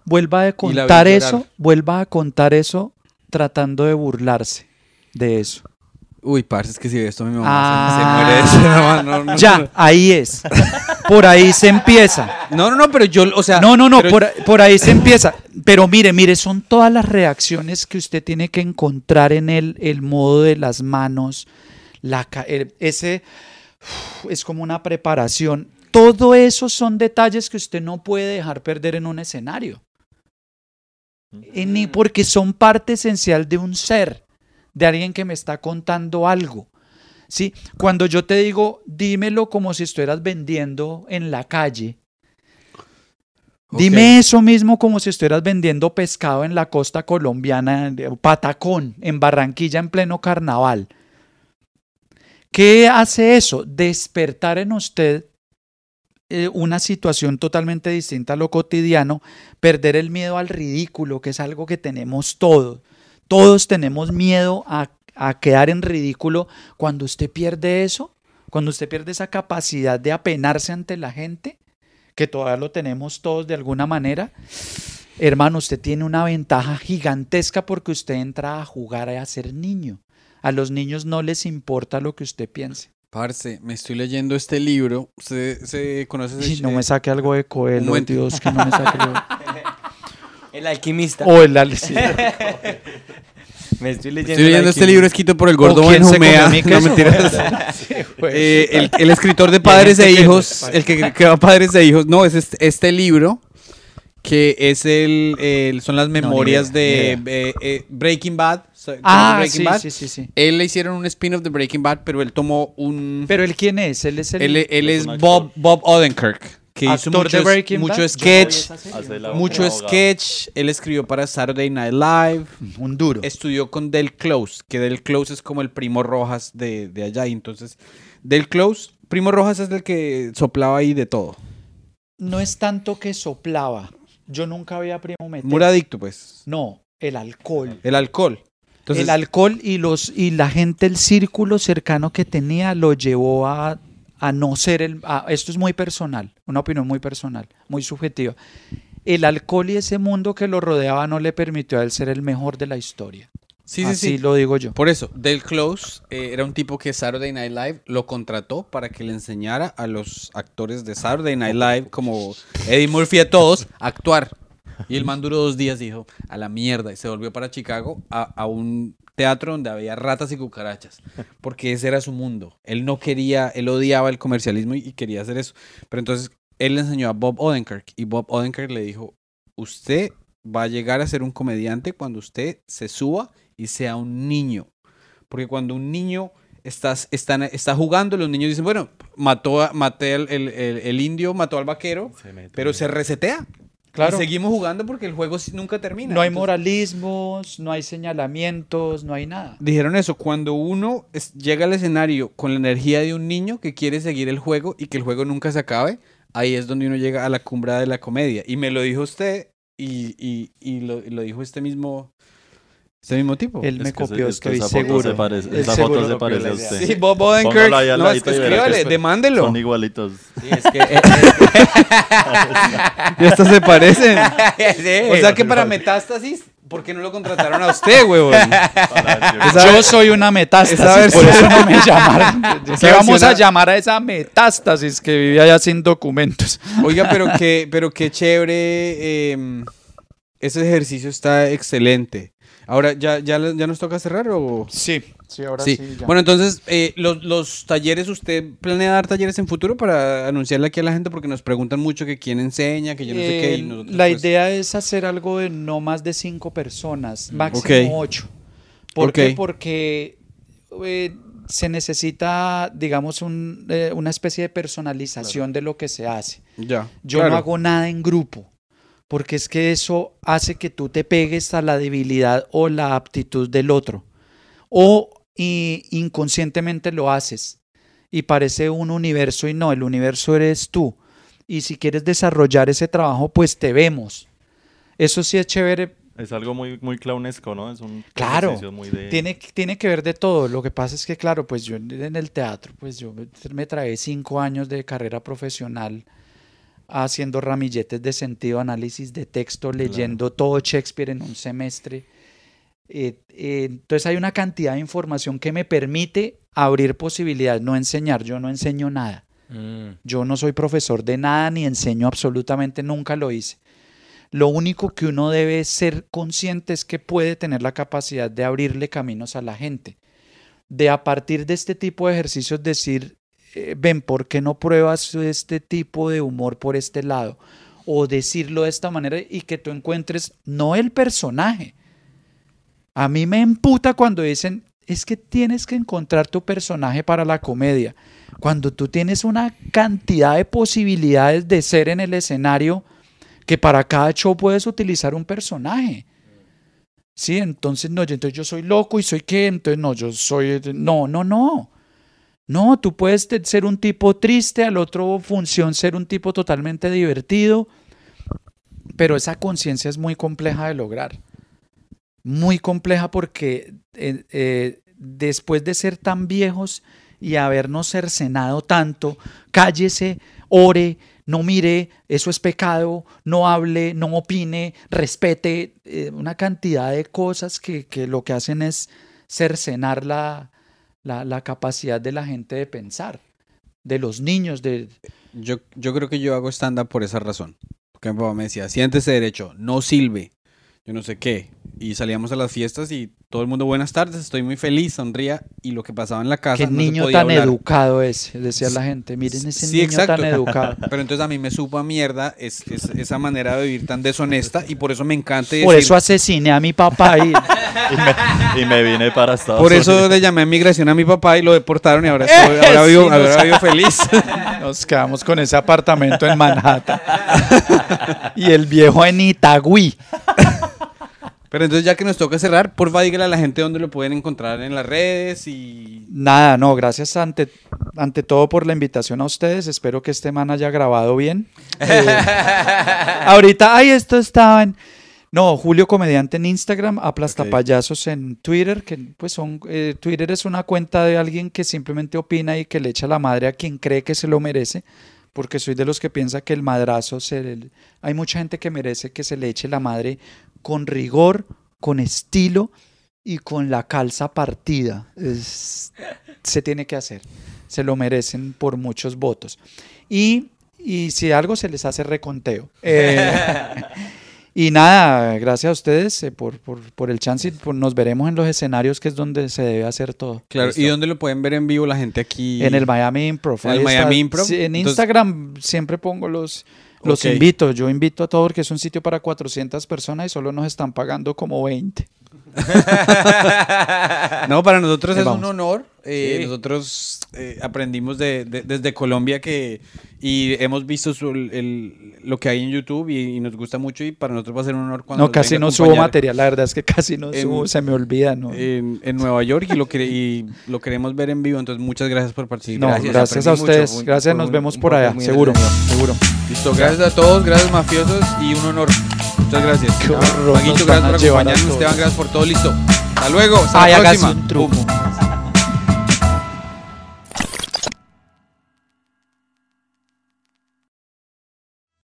Vuelva a contar eso, vuelva a contar eso tratando de burlarse de eso. Uy, parce, es que si esto mi mamá Ah. se, muere no, no, no, Ya, ahí es. Por ahí se empieza. No, no, no, pero yo, o sea... No, no, no, pero- por, por ahí se empieza. Pero mire, mire, son todas las reacciones que usted tiene que encontrar en él, el modo de las manos, la, el- ese es como una preparación. Todo eso son detalles que usted no puede dejar perder en un escenario. Y ni porque son parte esencial de un ser, de alguien que me está contando algo. ¿Sí? Cuando yo te digo, dímelo como si estuvieras vendiendo en la calle. Dime eso mismo como si estuvieras vendiendo pescado en la costa colombiana, Patacón, en Barranquilla, en pleno carnaval. ¿Qué hace eso? Despertar en usted eh, una situación totalmente distinta a lo cotidiano, perder el miedo al ridículo, que es algo que tenemos todos. Todos tenemos miedo a, a quedar en ridículo. Cuando usted pierde eso, cuando usted pierde esa capacidad de apenarse ante la gente, que todavía lo tenemos todos de alguna manera, hermano, usted tiene una ventaja gigantesca porque usted entra a jugar a ser niño. A los niños no les importa lo que usted piense. Parce, me estoy leyendo este libro. ¿Usted se conoce ese no me saque algo de un Coelho. Dios, que no me saque algo. El alquimista. O el al- sí. Me estoy leyendo, Estoy leyendo este libro escrito por el gordo ¿O quién se Benjumea. No, mentiras. Sí, pues. Eh, el, el escritor de Padres e Hijos, el que creó Padres e Hijos, no, es este, este libro que es el, el- son las memorias idea, de eh, eh, Breaking Bad. ¿sabe- Ah, Breaking sí, Bad? sí, sí, sí. Él le hicieron un spin-off de Breaking Bad, pero él tomó un... Pero él quién es? Él es el él, él Es Bob, Bob Odenkirk, que hizo actor mucho, de Breaking mucho Bad. sketch, mucho sketch. Él escribió para Saturday Night Live. un duro. estudió con Del Close, que Del Close es como el primo Rojas de, de allá. Y entonces, Del Close, primo Rojas es el que soplaba ahí de todo. No es tanto que soplaba. Yo nunca había primo meter. Muy adicto, pues. No, el alcohol. El alcohol. Entonces, el alcohol y los y la gente, el círculo cercano que tenía lo llevó a, a no ser el. a- esto es muy personal, una opinión muy personal, muy subjetiva. El alcohol y ese mundo que lo rodeaba no le permitió a él ser el mejor de la historia. Sí, sí, sí. lo digo yo. Por eso, Del Close eh, era un tipo que Saturday Night Live lo contrató para que le enseñara a los actores de Saturday Night Live, como Eddie Murphy a todos, a actuar. Y el man duró dos días, dijo, a la mierda, y se volvió para Chicago a, a un teatro donde había ratas y cucarachas, porque ese era su mundo. Él no quería, él odiaba el comercialismo y, y quería hacer eso. Pero entonces él le enseñó a Bob Odenkirk y Bob Odenkirk le dijo, usted va a llegar a ser un comediante cuando usted se suba y sea un niño. Porque cuando un niño estás, están, está jugando, los niños dicen, bueno, mató a, maté al- el, el- el indio, mató al vaquero, Se pero se resetea. Claro. Y seguimos jugando porque el juego nunca termina. No hay Entonces, moralismos, no hay señalamientos, no hay nada. Dijeron eso, cuando uno es- llega al escenario con la energía de un niño que quiere seguir el juego y que el juego nunca se acabe, ahí es donde uno llega a la cumbre de la comedia. Y me lo dijo usted y, y- y lo, y lo dijo este mismo, este mismo tipo. Él Es me copió, es estoy seguro. esa seguro foto se parece a usted. Sí, Bob Odenkirk. No, que escríbale, es- demándelo. Son igualitos. Sí, es que. eh, Y hasta se parecen. eh, O sea que para Metástasis, ¿por qué no lo contrataron a usted, huevón? Yo soy una metástasis, esa por eso no me llamaron. ¿Qué vamos a llamar a esa metástasis que vivía allá sin documentos? Oiga, pero qué, pero qué chévere. eh, ese ejercicio está excelente. Ahora, ¿ya, ya, ya nos toca cerrar o...? Sí, sí, ahora Sí. sí. ya. Bueno, entonces, eh, los, los talleres, ¿usted planea dar talleres en futuro para anunciarle aquí a la gente? Porque nos preguntan mucho que quién enseña, que yo no sé qué. y Eh, nosotros, la pues, idea es hacer algo de no más de cinco personas, máximo Ok. ocho. ¿Por qué? Porque eh, se necesita, digamos, un, eh, una especie de personalización de lo que se hace. Ya. Yo claro. no hago nada en grupo, porque es que eso hace que tú te pegues a la debilidad o la aptitud del otro. O y inconscientemente lo haces y parece un universo y no, el universo eres tú. Y si quieres desarrollar ese trabajo, pues te vemos. Eso sí es chévere. Es algo muy, muy clownesco, ¿no? Es un Claro. muy de... Tiene, tiene que ver de todo. Lo que pasa es que, claro, pues yo en el teatro, pues yo me trae cinco años de carrera profesional haciendo ramilletes de sentido, análisis de texto, leyendo todo Shakespeare en un semestre. Eh, eh, entonces hay una cantidad de información que me permite abrir posibilidades, no enseñar. Yo no enseño nada. mm, Yo no soy profesor de nada ni enseño absolutamente, nunca lo hice. Lo único que uno debe ser consciente es que puede tener la capacidad de abrirle caminos a la gente. De a partir de este tipo de ejercicios decir, ven, ¿por qué no pruebas este tipo de humor por este lado? O decirlo de esta manera y que tú encuentres no el personaje. A mí me emputa cuando dicen, es que tienes que encontrar tu personaje para la comedia. Cuando tú tienes una cantidad de posibilidades de ser en el escenario, que para cada show puedes utilizar un personaje. Sí, entonces no, entonces yo soy loco y soy qué, entonces no, yo soy, no, no, no. No, tú puedes ser un tipo triste, al otro función ser un tipo totalmente divertido, pero esa conciencia es muy compleja de lograr. Muy compleja porque eh, eh, después de ser tan viejos y habernos cercenado tanto, cállese, ore, no mire, eso es pecado, no hable, no opine, respete, eh, una cantidad de cosas que, que lo que hacen es cercenar la, la, la capacidad de la gente de pensar, de los niños, de... Yo, yo creo que yo hago stand-up por esa razón. Porque mi papá me decía, siéntese derecho, no silbe, yo no sé qué. Y salíamos a las fiestas y todo el mundo, buenas tardes, estoy muy feliz, sonría. Y lo que pasaba en la casa. Qué no se niño podía tan hablar. educado es, decía la gente. Miren ese Sí, niño exacto. tan educado. Pero entonces a mí me supo a mierda es, es- esa manera de vivir tan deshonesta y por eso me encanta Por decir- eso asesiné a mi papá y Y me vine para Estados Por eso Unidos. le llamé a migración a mi papá y lo deportaron y ahora, estoy- ahora vivo feliz. nos quedamos con ese apartamento en Manhattan. y el viejo en Itagüí. Pero entonces ya que nos toca cerrar, porfa dígale a la gente dónde lo pueden encontrar en las redes y... Nada, no, gracias ante, ante todo por la invitación a ustedes. Espero que este man haya grabado bien. Eh, ahorita, ay, esto estaba en... No, Julio Comediante en Instagram, Aplastapayasos en Twitter, que pues son... eh, Twitter es una cuenta de alguien que simplemente opina y que le echa la madre a quien cree que se lo merece, porque soy de los que piensa que el madrazo se... le- Hay mucha gente que merece que se le eche la madre con rigor, con estilo y con la calza partida. Es- se tiene que hacer. Se lo merecen por muchos votos. Y, y si algo se les hace reconteo. Eh, y nada, gracias a ustedes eh, por, por, por el chance y por- nos veremos en los escenarios que es donde se debe hacer todo. Claro, ¿y dónde lo pueden ver en vivo la gente aquí? En el Miami Improv. En el Miami Improv, Sí, en entonces- Instagram siempre pongo los... Los invito, yo invito a todos porque es un sitio para 400 personas y solo nos están pagando como 20. No, para nosotros es vamos. un honor. Eh, Sí. Nosotros eh, aprendimos de, de- desde Colombia que y hemos visto su- el- lo que hay en YouTube y, y nos gusta mucho y para nosotros va a ser un honor cuando No, casi no subo material, la verdad es que casi no En- subo, se me olvida, ¿no? En, en Nueva York y lo, quere- y lo queremos ver en vivo, entonces muchas gracias por no, participar. gracias, gracias, a mucho, ustedes, un- gracias, nos vemos un por allá, seguro, seguro. Listo, gracias a todos, gracias mafiosos y un honor. Muchas gracias. Qué horror, Maguito, gracias por llevar a acompañarnos. todos. Esteban, gracias por todo. Listo. Hasta luego. Hasta Ay, la próxima. un truco. Pum.